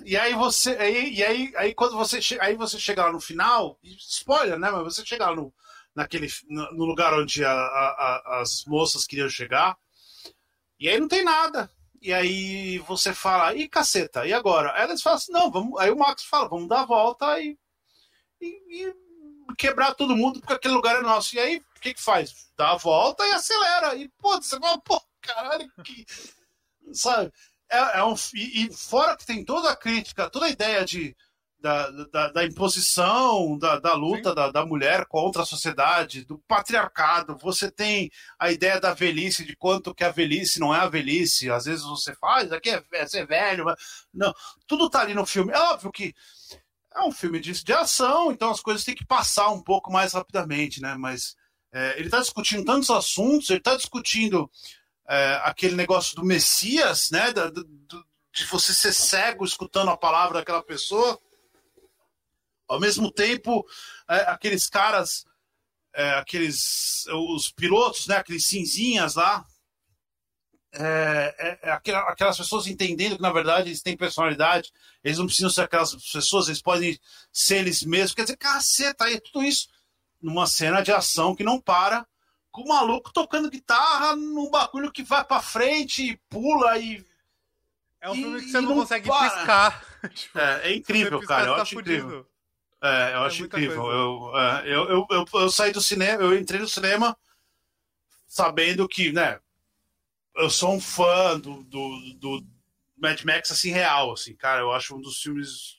E aí você. Aí, e aí, aí quando você chega. Aí você chega lá no final, e spoiler, né? Mas você chega lá no, naquele, no, lugar onde a- a- a- as moças queriam chegar, e aí não tem nada. E aí você fala, e caceta, e agora? Aí eles falam assim, não, vamos. Aí o Max fala, vamos dar a volta e, e- e quebrar todo mundo, porque aquele lugar é nosso. E aí, o que que faz? Dá a volta e acelera. E, pô, você fala, pô, caralho, que. Sabe? É, é um, e, e fora que tem toda a crítica, toda a ideia de, da, da, da imposição, da, da luta da, da mulher contra a sociedade, do patriarcado. Você tem a ideia da velhice, de quanto que a velhice não é a velhice. Às vezes você faz, aqui é, é ser velho. Mas... Não, tudo tá ali no filme. É óbvio que é um filme de, de ação, então as coisas têm que passar um pouco mais rapidamente, né? Mas é, ele está discutindo tantos assuntos, ele está discutindo é, aquele negócio do Messias, né? Da- do- de você ser cego escutando a palavra daquela pessoa. Ao mesmo tempo, é, aqueles caras é, aqueles os pilotos, né? Aqueles cinzinhas lá. É, é, é aquelas pessoas entendendo que na verdade eles têm personalidade, eles não precisam ser aquelas pessoas, eles podem ser eles mesmos. Quer dizer, caceta, aí tudo isso numa cena de ação que não para, com o maluco tocando guitarra num bagulho que vai pra frente e pula e. É um filme que você não, não consegue para. piscar. tipo, é, é, incrível, cara. Eu tá acho fudido. incrível. É, eu é acho incrível. Eu, é, eu, eu, eu, eu, saí do cinema, eu entrei no cinema sabendo que, né, eu sou um fã do, do, do Mad Max, assim, real, assim, cara, eu acho um dos filmes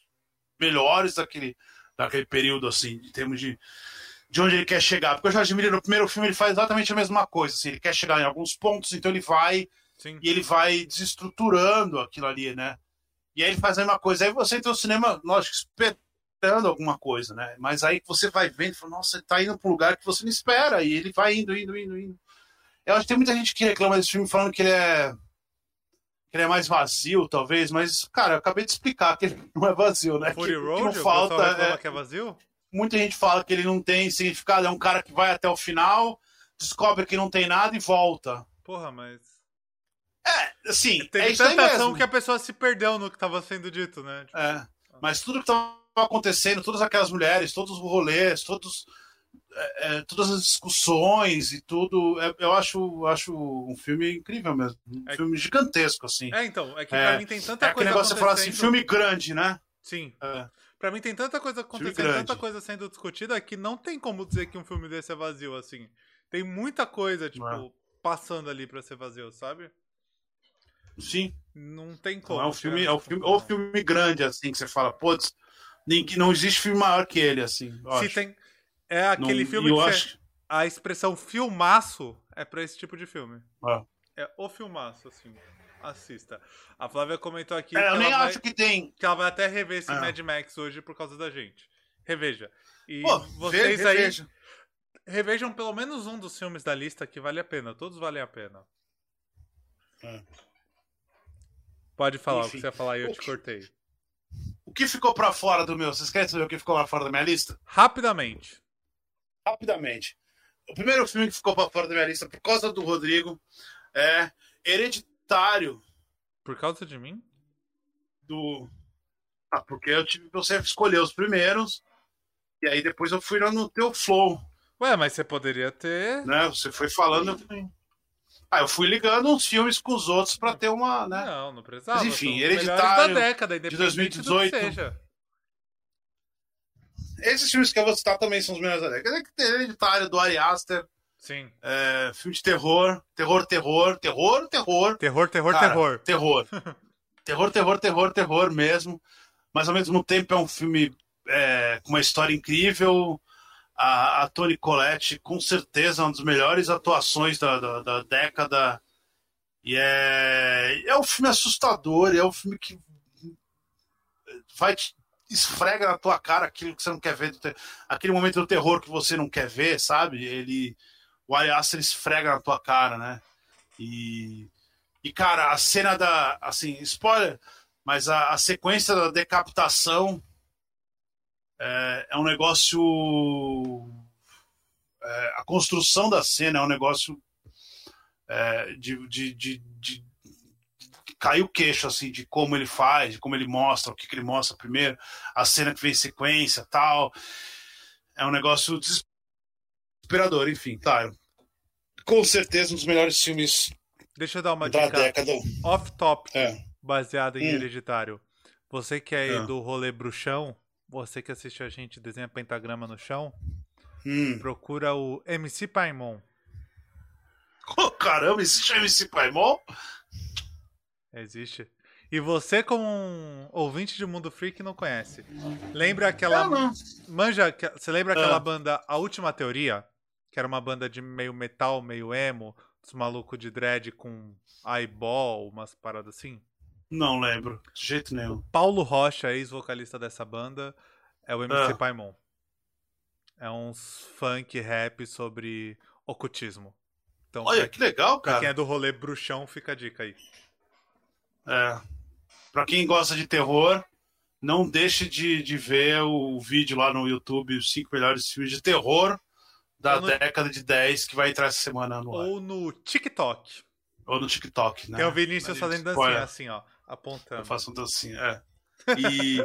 melhores daquele, daquele período, assim, em termos de, de onde ele quer chegar. Porque o Jorge Miller, no primeiro filme, ele faz exatamente a mesma coisa, assim, ele quer chegar em alguns pontos, então ele vai Sim. e ele vai desestruturando aquilo ali, né? E aí ele faz a mesma coisa. Aí você entra no cinema, lógico, esperando alguma coisa, né? Mas aí você vai vendo e fala, nossa, ele tá indo para um lugar que você não espera. E ele vai indo, indo, indo, indo. Eu acho que tem muita gente que reclama desse filme falando que ele é. que ele é mais vazio, talvez, mas, cara, eu acabei de explicar que ele não é vazio, né? Fury que, Road, que não falta. É... que é vazio? Muita gente fala que ele não tem significado, é um cara que vai até o final, descobre que não tem nada e volta. Porra, mas. É, assim. Tem é tanta ação que a pessoa se perdeu no que estava sendo dito, né? Tipo... É. Mas tudo que tava acontecendo, todas aquelas mulheres, todos os rolês, todos, é, é, todas as discussões e tudo, é, eu acho, acho um filme incrível mesmo. Um é filme gigantesco, assim. É, então, é que pra mim tem tanta é coisa. É negócio você fala assim, filme grande, né? Sim. É. Pra mim tem tanta coisa acontecendo, tanta coisa sendo discutida que não tem como dizer que um filme desse é vazio, assim. Tem muita coisa, tipo, é. passando ali pra ser vazio, sabe? Sim. Não tem como. Não é um filme, é um filme, ou filme grande, assim, que você fala, putz, não existe filme maior que ele, assim. Se acho. tem. É aquele não, filme que acho... a expressão filmaço é pra esse tipo de filme. É. é o filmaço, assim. Assista. A Flávia comentou aqui. É, eu nem vai, acho que tem. Que ela vai até rever esse é. Mad Max hoje por causa da gente. Reveja. E Pô, vocês vê, aí. Revejam pelo menos um dos filmes da lista que vale a pena. Todos valem a pena. É. Pode falar Enfim. o que você ia falar e eu te cortei. O que ficou para fora do meu? Vocês querem saber o que ficou lá fora da minha lista? Rapidamente. Rapidamente. O primeiro filme que ficou para fora da minha lista por causa do Rodrigo é Hereditário. Por causa de mim? Do. Ah, porque eu tive você escolher os primeiros. E aí depois eu fui no teu flow. Ué, mas você poderia ter. Né? Você foi falando. Ah, eu fui ligando uns filmes com os outros para ter uma, né? Não, não precisava. Mas enfim, Hereditário da década, de 2018. Esses filmes que eu vou citar também são os melhores da década. Hereditário do Ari Aster. Sim. É, filme de terror, terror, terror, terror, terror. Terror, terror, Cara, terror. Terror. terror, terror, terror, terror mesmo. Mas ao mesmo tempo é um filme é, com uma história incrível, a, a Toni Collette, com certeza, uma das melhores atuações da, da, da década. E é, é um filme assustador, é um filme que vai te esfrega na tua cara aquilo que você não quer ver, aquele momento do terror que você não quer ver, sabe? Ele, o Ari Aster esfrega na tua cara, né? E, e cara, a cena da, assim, spoiler, mas a, a sequência da decapitação é, é um negócio. É, a construção da cena é um negócio é, de, de, de, de cai o queixo assim de como ele faz, de como ele mostra, o que, que ele mostra primeiro, a cena que vem em sequência, tal. É um negócio desesperador, enfim, claro. Com certeza um dos melhores filmes Deixa eu dar uma da dica década. off-top, é. baseada em hum. Hereditário. Você que é, é do rolê bruxão, você que assiste a gente desenha pentagrama no chão, hum. procura o MC Paimon. Oh, caramba, existe o MC Paimon? Existe. E você, como um ouvinte de Mundo Freak, não conhece. Lembra aquela. Não, não. Manja, você lembra aquela Ah. banda A Última Teoria? Que era uma banda de meio metal, meio emo, dos malucos de dread com eyeball, umas paradas assim? Não lembro, de jeito nenhum. Paulo Rocha, ex-vocalista dessa banda, é o MC Ah. Paimon. É uns funk rap sobre ocultismo. Então, Olha, pra, que legal, pra quem cara. é do rolê bruxão, fica a dica aí. É. Pra quem gosta de terror, não deixe de, de ver o vídeo lá no YouTube, os cinco melhores filmes de terror da no... década de 10 que vai entrar essa semana no Ou no TikTok. Ou no TikTok, né? Tem o Vinícius fazendo dancinha assim, ó, apontando. Eu faço dancinha, é. E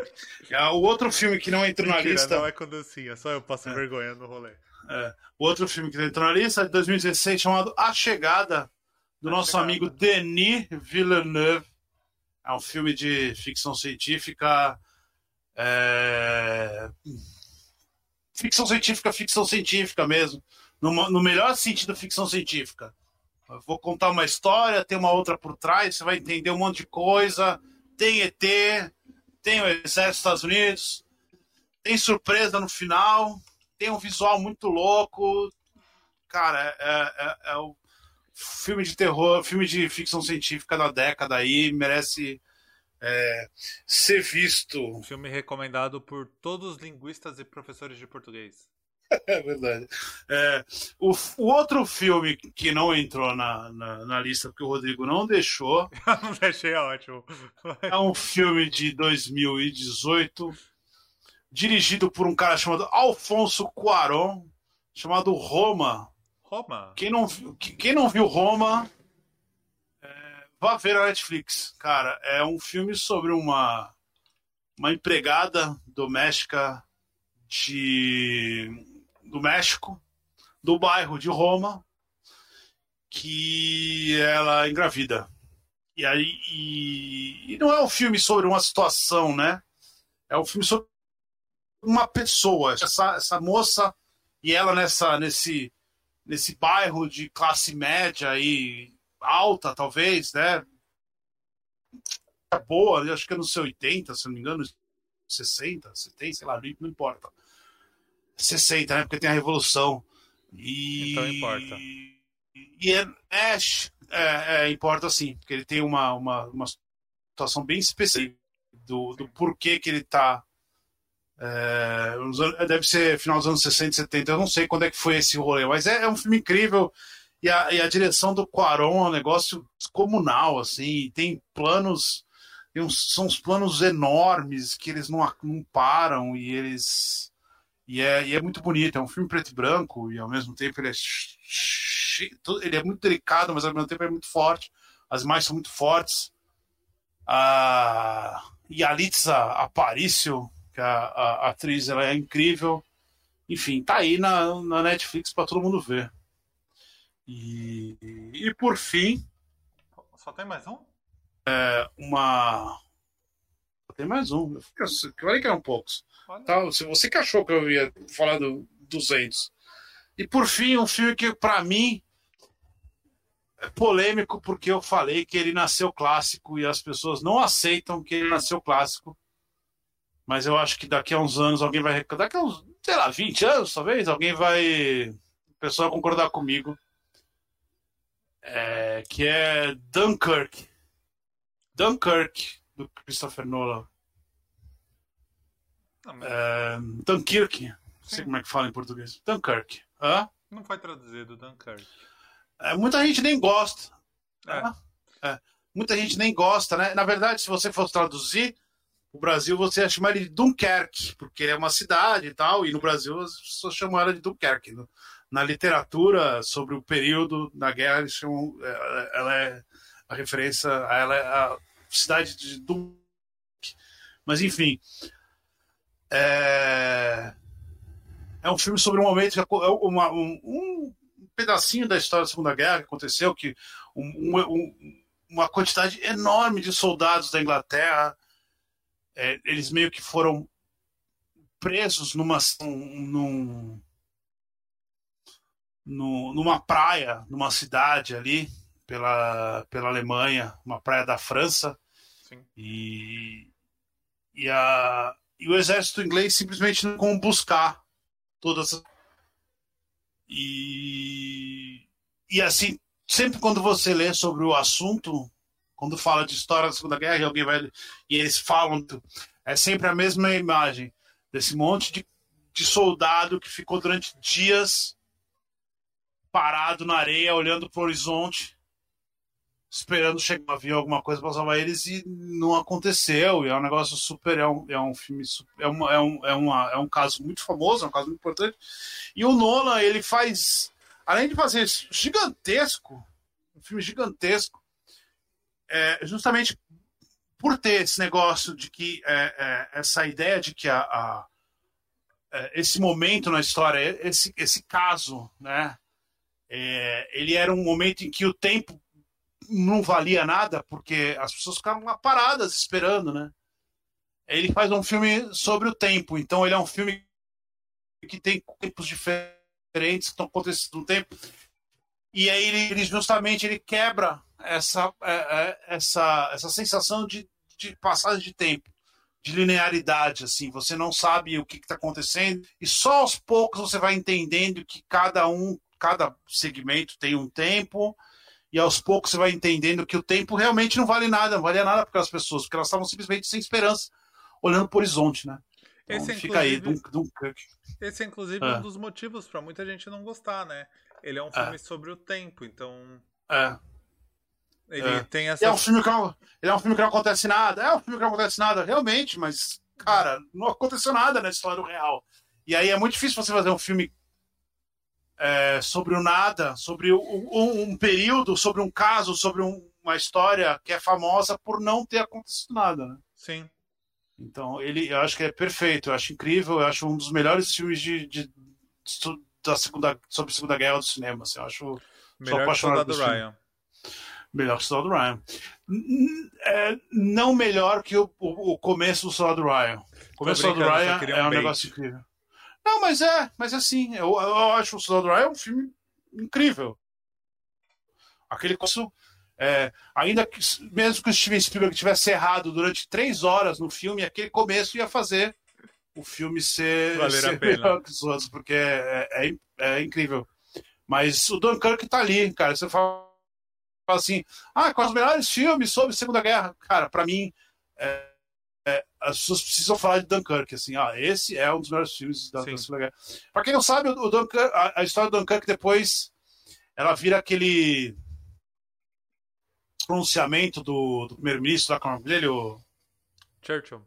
é, o outro filme que não entrou Mentira, na lista. Não é com dancinha, só eu passo É. vergonha no rolê. É, o outro filme que não entrou na lista é de 2016 chamado A Chegada, do A nosso Chegada. amigo Denis Villeneuve. É um filme de ficção científica. é, Ficção científica, ficção científica mesmo. No, no melhor sentido, ficção científica. Eu vou contar uma história, tem uma outra por trás, você vai entender um monte de coisa. Tem ET, tem o Exército dos Estados Unidos, tem surpresa no final, tem um visual muito louco. Cara, é, é, é o filme de terror, filme de ficção científica da década aí, merece é, ser visto. Um filme recomendado por todos os linguistas e professores de português. É verdade. É, o, o outro filme que não entrou na, na, na lista, porque o Rodrigo não deixou, não deixei ótimo. é um filme de 2018, dirigido por um cara chamado Alfonso Cuarón, chamado Roma. Roma? Quem não, viu- quem não viu Roma, é, vá ver a Netflix. Cara, é um filme sobre uma, uma empregada doméstica de, do México, do bairro de Roma, que ela engravida. E aí e, e não é um filme sobre uma situação, né? É um filme sobre uma pessoa, essa, essa moça e ela nessa nesse nesse bairro de classe média e alta, talvez, né? Boa, acho que é nos 80, se não me engano, 60, 70, sei lá, não importa. 60, né? Porque tem a Revolução. E... Então importa. E é, é, é, é, importa sim, porque ele tem uma, uma, uma situação bem específica do, do porquê que ele tá. É, anos- deve ser final dos anos 60, 70, eu não sei quando é que foi esse rolê, mas é, é um filme incrível. E a, e a direção do Quaron é um negócio descomunal, assim, tem planos, tem uns- são uns planos enormes que eles não, não param e eles. E é, e é muito bonito, é um filme preto e branco, e ao mesmo tempo ele é, ele é muito delicado, mas ao mesmo tempo é muito forte. As imagens são muito fortes. A Yalitza Aparicio, que é a, a atriz, ela é incrível. Enfim, tá aí na, na Netflix para todo mundo ver. E, e por fim, Só tem mais um? uma. Tem mais um. Eu falei que eram poucos. Olha. Tá, se você que achou que eu ia falar do 200. E por fim, um filme que para mim é polêmico porque eu falei que ele nasceu clássico e as pessoas não aceitam que ele nasceu clássico. Mas eu acho que daqui a uns anos alguém vai daqui a uns, sei lá, 20 anos talvez, alguém vai o pessoal vai concordar comigo. É, que é Dunkirk. Dunkirk do Christopher Nolan. Não, mas É, Dunkirk. Não sei Sim. como é que fala em português. Dunkirk. Hã? Não foi traduzido, Dunkirk. É, muita gente nem gosta. É. né? É. Muita gente nem gosta, né? Na verdade, se você fosse traduzir, o Brasil você ia chamar ele de Dunkerque, porque é uma cidade e tal, e no Brasil as pessoas chamam ela de Dunkerque. Na literatura sobre o período da guerra, eles chamam. Ela, ela é a referência ela é a cidade de Dunkerque. Mas enfim. É, é um filme sobre um momento, é uma- um, um pedacinho da história da Segunda Guerra que aconteceu, que um- um- uma quantidade enorme de soldados da Inglaterra, é, eles meio que foram presos numa, num, num- numa praia, numa cidade ali, pela, pela Alemanha, uma praia da França, Sim. e, e, a, e o exército inglês simplesmente não como buscar todas as e, e assim, sempre quando você lê sobre o assunto, quando fala de história da Segunda Guerra e alguém vai e eles falam, é sempre a mesma imagem desse monte de, de soldado que ficou durante dias parado na areia, olhando para o horizonte, esperando chegar um avião, alguma coisa para salvar eles e não aconteceu. E é um negócio super. É um, é um filme. É, uma, é, um, é, uma, é um caso muito famoso, é um caso muito importante. E o Nolan, ele faz. Além de fazer isso gigantesco, um filme gigantesco, é, justamente por ter esse negócio de que é, é, essa ideia de que a, a é, esse momento na história, esse, esse caso, né? É, ele era um momento em que o tempo não valia nada, porque as pessoas ficavam lá paradas esperando, né? Ele faz um filme sobre o tempo, então ele é um filme que tem tempos diferentes que estão acontecendo no tempo. E aí ele, justamente ele quebra essa, é, é, essa, essa sensação de, de passagem de tempo, de linearidade, assim. Você não sabe o que está acontecendo e só aos poucos você vai entendendo que cada um, cada segmento tem um tempo e aos poucos você vai entendendo que o tempo realmente não vale nada, não valia nada para aquelas pessoas, porque elas estavam simplesmente sem esperança, olhando para o horizonte, né? Então, esse, fica aí, Dunkirk. Esse é, inclusive, é. um dos motivos para muita gente não gostar, né? Ele é um filme é. sobre o tempo, então. É. Ele é. tem essa. É um, filme que não, ele é um filme que não acontece nada. É um filme que não acontece nada, realmente, mas, cara, não aconteceu nada na história real. E aí é muito difícil você fazer um filme é, sobre o nada, sobre um, um, período, sobre um caso, sobre um, uma história que é famosa por não ter acontecido nada, né? Sim. Então, ele, eu acho que é perfeito, eu acho incrível, eu acho um dos melhores filmes de, de, de da segunda, sobre a Segunda Guerra do cinema. Assim, eu acho. Melhor que Soldado Ryan. Melhor que o Soldado Ryan. É, não melhor que o, o, o, começo do Soldado Ryan. O começo do Soldado Ryan é um negócio incrível. Não, mas é, mas é assim. Eu, eu acho o Soldado Ryan um filme incrível. Aquele começo. É, ainda que, mesmo que o Steven Spielberg tivesse errado durante três horas no filme, aquele começo ia fazer o filme ser, Valer ser melhor que os outros, porque é, é, é, incrível. Mas o Dunkirk tá ali, cara. Você fala assim, ah, com os melhores filmes sobre Segunda Guerra. Cara, para mim, é, é, as pessoas precisam falar de Dunkirk, assim, ah, esse é um dos melhores filmes da, da Segunda Guerra. Pra quem não sabe, o Dunkirk, a, a, história do Dunkirk depois, ela vira aquele pronunciamento do, do primeiro-ministro lá, com o nome dele, o... Churchill.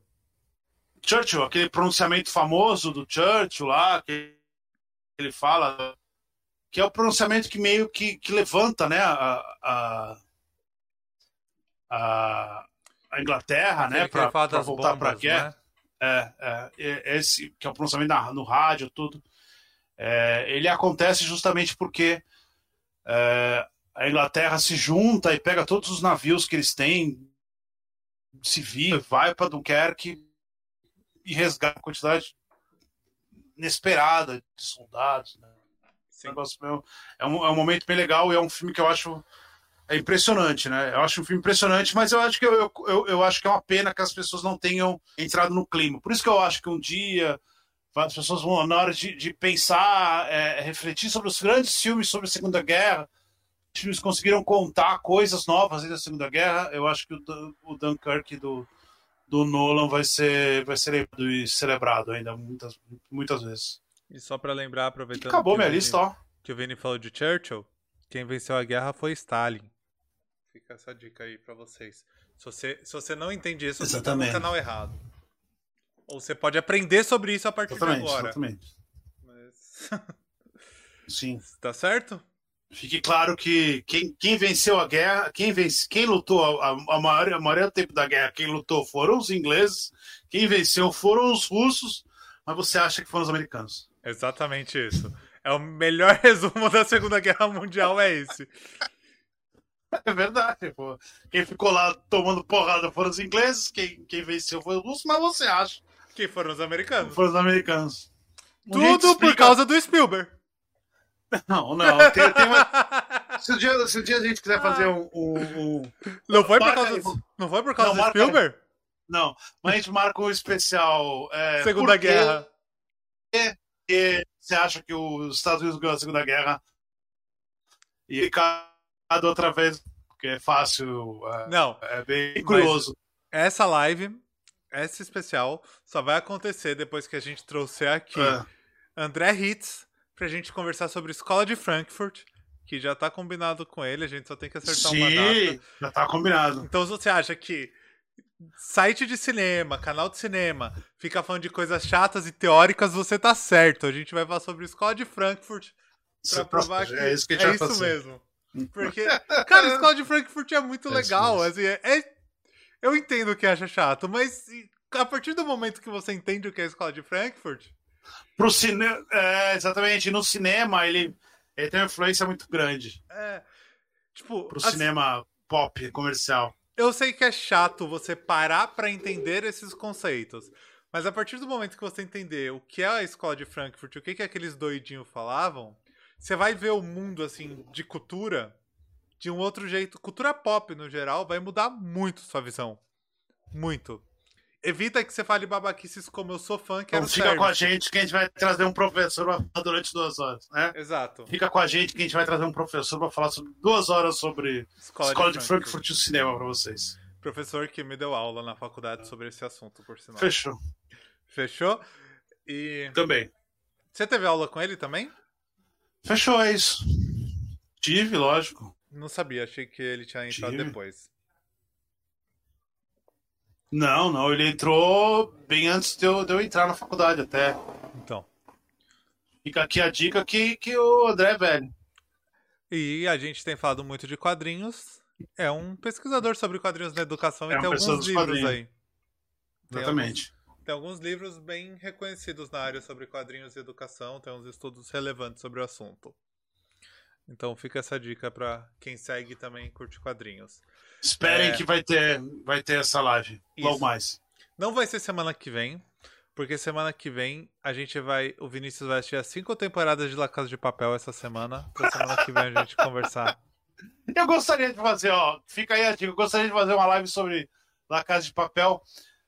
Churchill, aquele pronunciamento famoso do Churchill lá, que ele fala, que é o pronunciamento que meio que, que levanta né, a, a, a, a Inglaterra né, para voltar para a guerra. Né? É, é, esse que é o pronunciamento na, no rádio, tudo. É, ele acontece justamente porque é, a Inglaterra se junta e pega todos os navios que eles têm, se vira, vai para Dunkerque e resgata a quantidade inesperada de soldados. Né? Sim. É, um, é um momento bem legal e é um filme que eu acho é impressionante, né? Eu acho um filme impressionante, mas eu acho que eu, eu, eu acho que é uma pena que as pessoas não tenham entrado no clima. Por isso que eu acho que um dia as pessoas vão, na hora de, de pensar, é, refletir sobre os grandes filmes sobre a Segunda Guerra, os filmes conseguiram contar coisas novas da Segunda Guerra. Eu acho que o, o Dunkirk do, do Nolan vai ser, vai ser celebrado ainda muitas, muitas vezes. E só para lembrar, aproveitando. Acabou minha Vini, lista, ó. Que o Vini falou de Churchill. Quem venceu a guerra foi Stalin. Fica essa dica aí para vocês. Se você, se você não entende isso, você tá no canal errado. Ou você pode aprender sobre isso a partir exatamente, de agora. Exatamente. Mas... Sim. Tá certo? Fique claro que quem, quem venceu a guerra, quem, vence, quem lutou a, a, maior, a maior tempo da guerra, quem lutou foram os ingleses, quem venceu foram os russos, mas você acha que foram os americanos. Exatamente isso. É o melhor resumo da Segunda Guerra Mundial, é esse. É verdade, pô. Quem ficou lá tomando porrada foram os ingleses, quem, quem venceu foi os russos, mas você acha. Que foram os americanos. Foram os americanos. Tudo por causa do Spielberg. Não, não. Tem, tem uma... se, o dia, se o dia a gente quiser fazer um. um, um... Não, foi por causa, não foi por causa não, do marca... Spielberg? Não, mas a gente marca um especial. É, Segunda Guerra. E você acha que os Estados Unidos ganhou a Segunda Guerra? E cada outra vez, porque é fácil. É, não. É bem curioso. Essa live, essa especial, só vai acontecer depois que a gente trouxer aqui é. André Hitz pra gente conversar sobre Escola de Frankfurt, que já tá combinado com ele, a gente só tem que acertar uma Sim, data. já tá combinado. Então, se você acha que site de cinema, canal de cinema, fica falando de coisas chatas e teóricas, você tá certo. A gente vai falar sobre Escola de Frankfurt pra Você tá- provar que é isso que é isso mesmo. Porque, cara, a Escola de Frankfurt é muito É legal. Assim, é- é- eu entendo que acha chato, mas a partir do momento que você entende o que é a Escola de Frankfurt, Pro cinema. É, exatamente. No cinema, ele, ele tem uma influência muito grande. é. Tipo, Pro assim, cinema pop, comercial. Eu sei que é chato você parar pra entender esses conceitos. Mas a partir do momento que você entender o que é a escola de Frankfurt, o que, que aqueles doidinhos falavam, você vai ver o mundo assim de cultura de um outro jeito. Cultura pop, no geral, vai mudar muito sua visão. Muito. Evita que você fale babaquices como eu sou fã, quero Então fica ser. com a gente que a gente vai trazer um professor pra falar durante duas horas, né? Exato. Fica com a gente que a gente vai trazer um professor para falar sobre duas horas sobre Escola, Escola de Frankfurt e o cinema para vocês. Professor que me deu aula na faculdade sobre esse assunto, por sinal. Fechou. Fechou? E Também. você teve aula com ele também? Fechou, é isso. Tive, lógico. Não sabia, achei que ele tinha entrado Tive. depois. Não, não, ele entrou bem antes de eu, de eu entrar na faculdade até. Então. Fica aqui a dica que, que o André é velho. E a gente tem falado muito de quadrinhos. É um pesquisador sobre quadrinhos na educação É e tem alguns livros quadrinhos. aí. Tem Exatamente. Tem alguns livros bem reconhecidos na área sobre quadrinhos e educação, tem uns estudos relevantes sobre o assunto. Então fica essa dica pra quem segue também curte quadrinhos. Esperem É. que vai ter, vai ter essa live. Logo Isso. mais. Não vai ser semana que vem, porque semana que vem a gente vai. O Vinícius vai assistir as cinco temporadas de La Casa de Papel essa semana. Pra semana que vem a gente conversar. Eu gostaria de fazer, ó, fica aí a dica, eu gostaria de fazer uma live sobre La Casa de Papel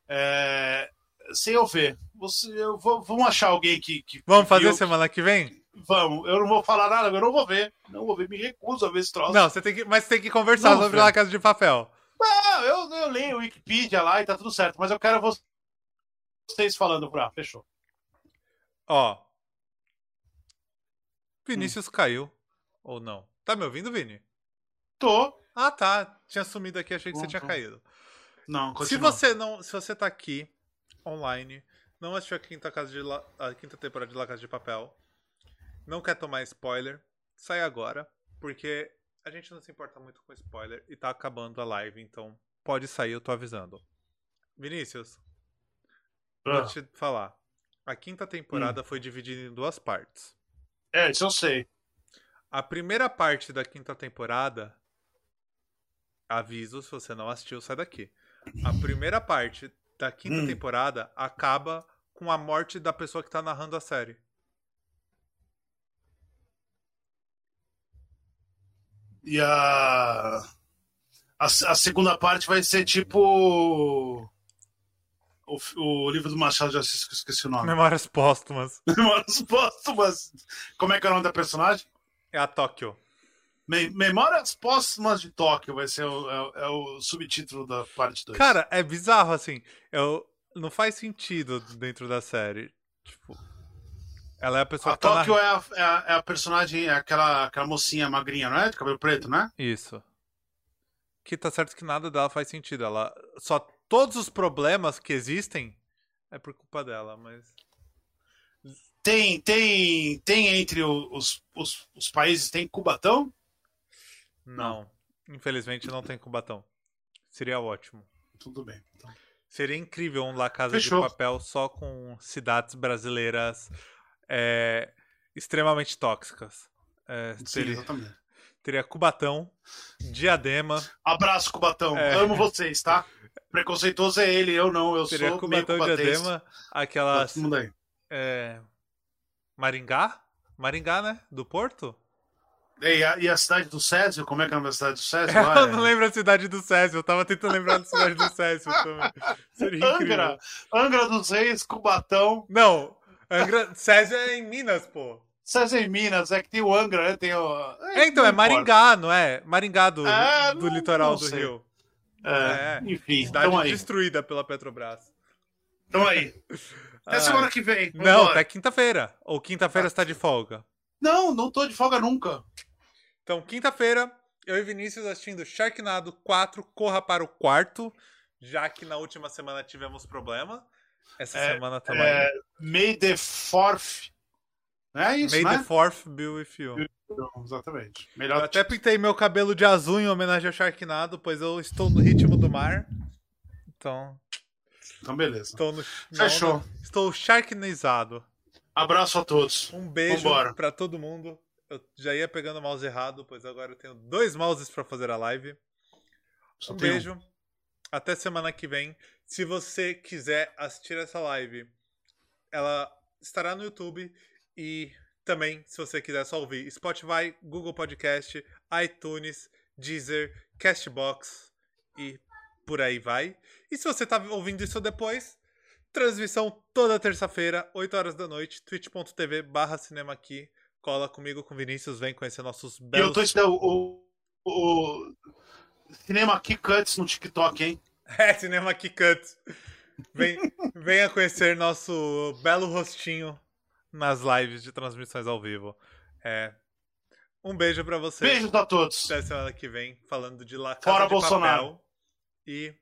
é, sem eu ver. Você, eu vou, vamos achar alguém que. que Vamos fazer eu- semana que vem? Vamos, eu não vou falar nada, eu não vou ver. Não vou ver, me recuso a ver esse troço. Não, você tem que. Mas você tem que conversar Não, sobre. La Casa de Papel. Não, eu, eu leio o Wikipedia lá e tá tudo certo, mas eu quero vo- vocês falando pra. Fechou. Ó. Vinícius caiu. Ou não? Tá me ouvindo, Vini? Tô. Ah, tá. Tinha sumido aqui, achei que você Bom, tinha bom. caído. Não, Se continua. você não. Se você tá aqui, online, não assistiu a quinta, casa de La- a quinta temporada de La Casa de Papel, não quer tomar spoiler, sai agora. Porque a gente não se importa muito com spoiler e tá acabando a live, então pode sair, eu tô avisando. Vinícius, vou Ah, te falar. A quinta temporada foi dividida em duas partes. É, isso eu sei. A primeira parte da quinta temporada. Aviso, se você não assistiu, sai daqui. A primeira parte da quinta Hum. temporada acaba com a morte da pessoa que tá narrando a série. E a... a. a segunda parte vai ser tipo. O, o livro do Machado de Assis, que eu esqueci o nome. Memórias póstumas. Memórias Póstumas. Como é que é o nome da personagem? É a Tóquio. Me- Memórias Póstumas de Tóquio vai ser o, é, é o subtítulo da parte 2. Cara, é bizarro, assim. Eu, não faz sentido dentro da série. Tipo. Ela é a pessoa a que tá Tóquio é, a, é, a, é a personagem, é aquela, aquela mocinha magrinha, não é? De cabelo preto, né? Isso. Que tá certo que nada dela faz sentido. Ela. Só todos os problemas que existem é por culpa dela, mas. Tem, tem, tem entre os, os, os países, tem Cubatão? Não. Infelizmente não tem Cubatão. Seria ótimo. Tudo bem. Então. Seria incrível um La Casa Fechou. de Papel só com cidades brasileiras é, extremamente tóxicas. É, Sim, teria, exatamente. teria Cubatão, Diadema, Abraço, Cubatão. É. Amo vocês, tá? Preconceituoso é ele, eu não. Eu teria sou meio Cubatão. Diadema, aquelas. Todo mundo aí. é, Maringá? Maringá, né? Do Porto? E a, e a cidade do Césio? Como é que é da cidade do Césio? lá? Eu não lembro a cidade do Césio, eu tava tentando lembrar da cidade do Césio também. Seria incrível. Angra. Angra dos Reis, Cubatão. Não, Angra... Césio é em Minas, pô. Césio em Minas, é que tem o Angra, né? Tem o... É, então, é não importa. Maringá, não é? Maringá do, É, do não- litoral não do. Rio. É, É, enfim, Cidade tamo aí. destruída pela Petrobras. Tamo aí. Até Ah, semana que vem. Não, Vambora. até quinta-feira. Ou quinta-feira você tá de folga. Não, não tô de folga nunca. Então, quinta-feira, eu e Vinícius assistindo Sharknado 4, Corra para o Quarto, já que na última semana tivemos problema. Essa É, semana também. É, May the Fourth. Não é isso, May né? the fourth be with you. Não, exatamente. Eu Melhor até pintei meu cabelo de azul em homenagem ao Sharknado, pois eu estou no ritmo do mar. Então, Então, beleza. estou no. Fechou. não, estou sharknizado. Abraço a todos. Um beijo Vambora. pra todo mundo. Eu já ia pegando o mouse errado, pois agora eu tenho dois mouses pra fazer a live. Só Um beijo. Até semana que vem. Se você quiser assistir essa live, ela estará no YouTube e também, se você quiser só ouvir, Spotify, Google Podcast, iTunes, Deezer, Castbox e por aí vai. E se você tá ouvindo isso depois, transmissão toda terça-feira, 8 horas da noite, twitch.tv barra cinema aqui. Cola comigo com Vinícius, vem conhecer nossos E eu belos... tô o, o, o Cinema aqui Cuts no TikTok, hein? É, Cinema Key Cut. Vem, venha conhecer nosso belo rostinho nas lives de transmissões ao vivo. É, um beijo pra você. Beijos a todos. Até semana que vem, falando de La Casa Fora de Bolsonaro. Papel. E,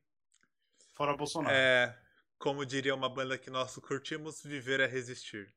Fora Bolsonaro. é, como diria uma banda que nós curtimos, viver é resistir.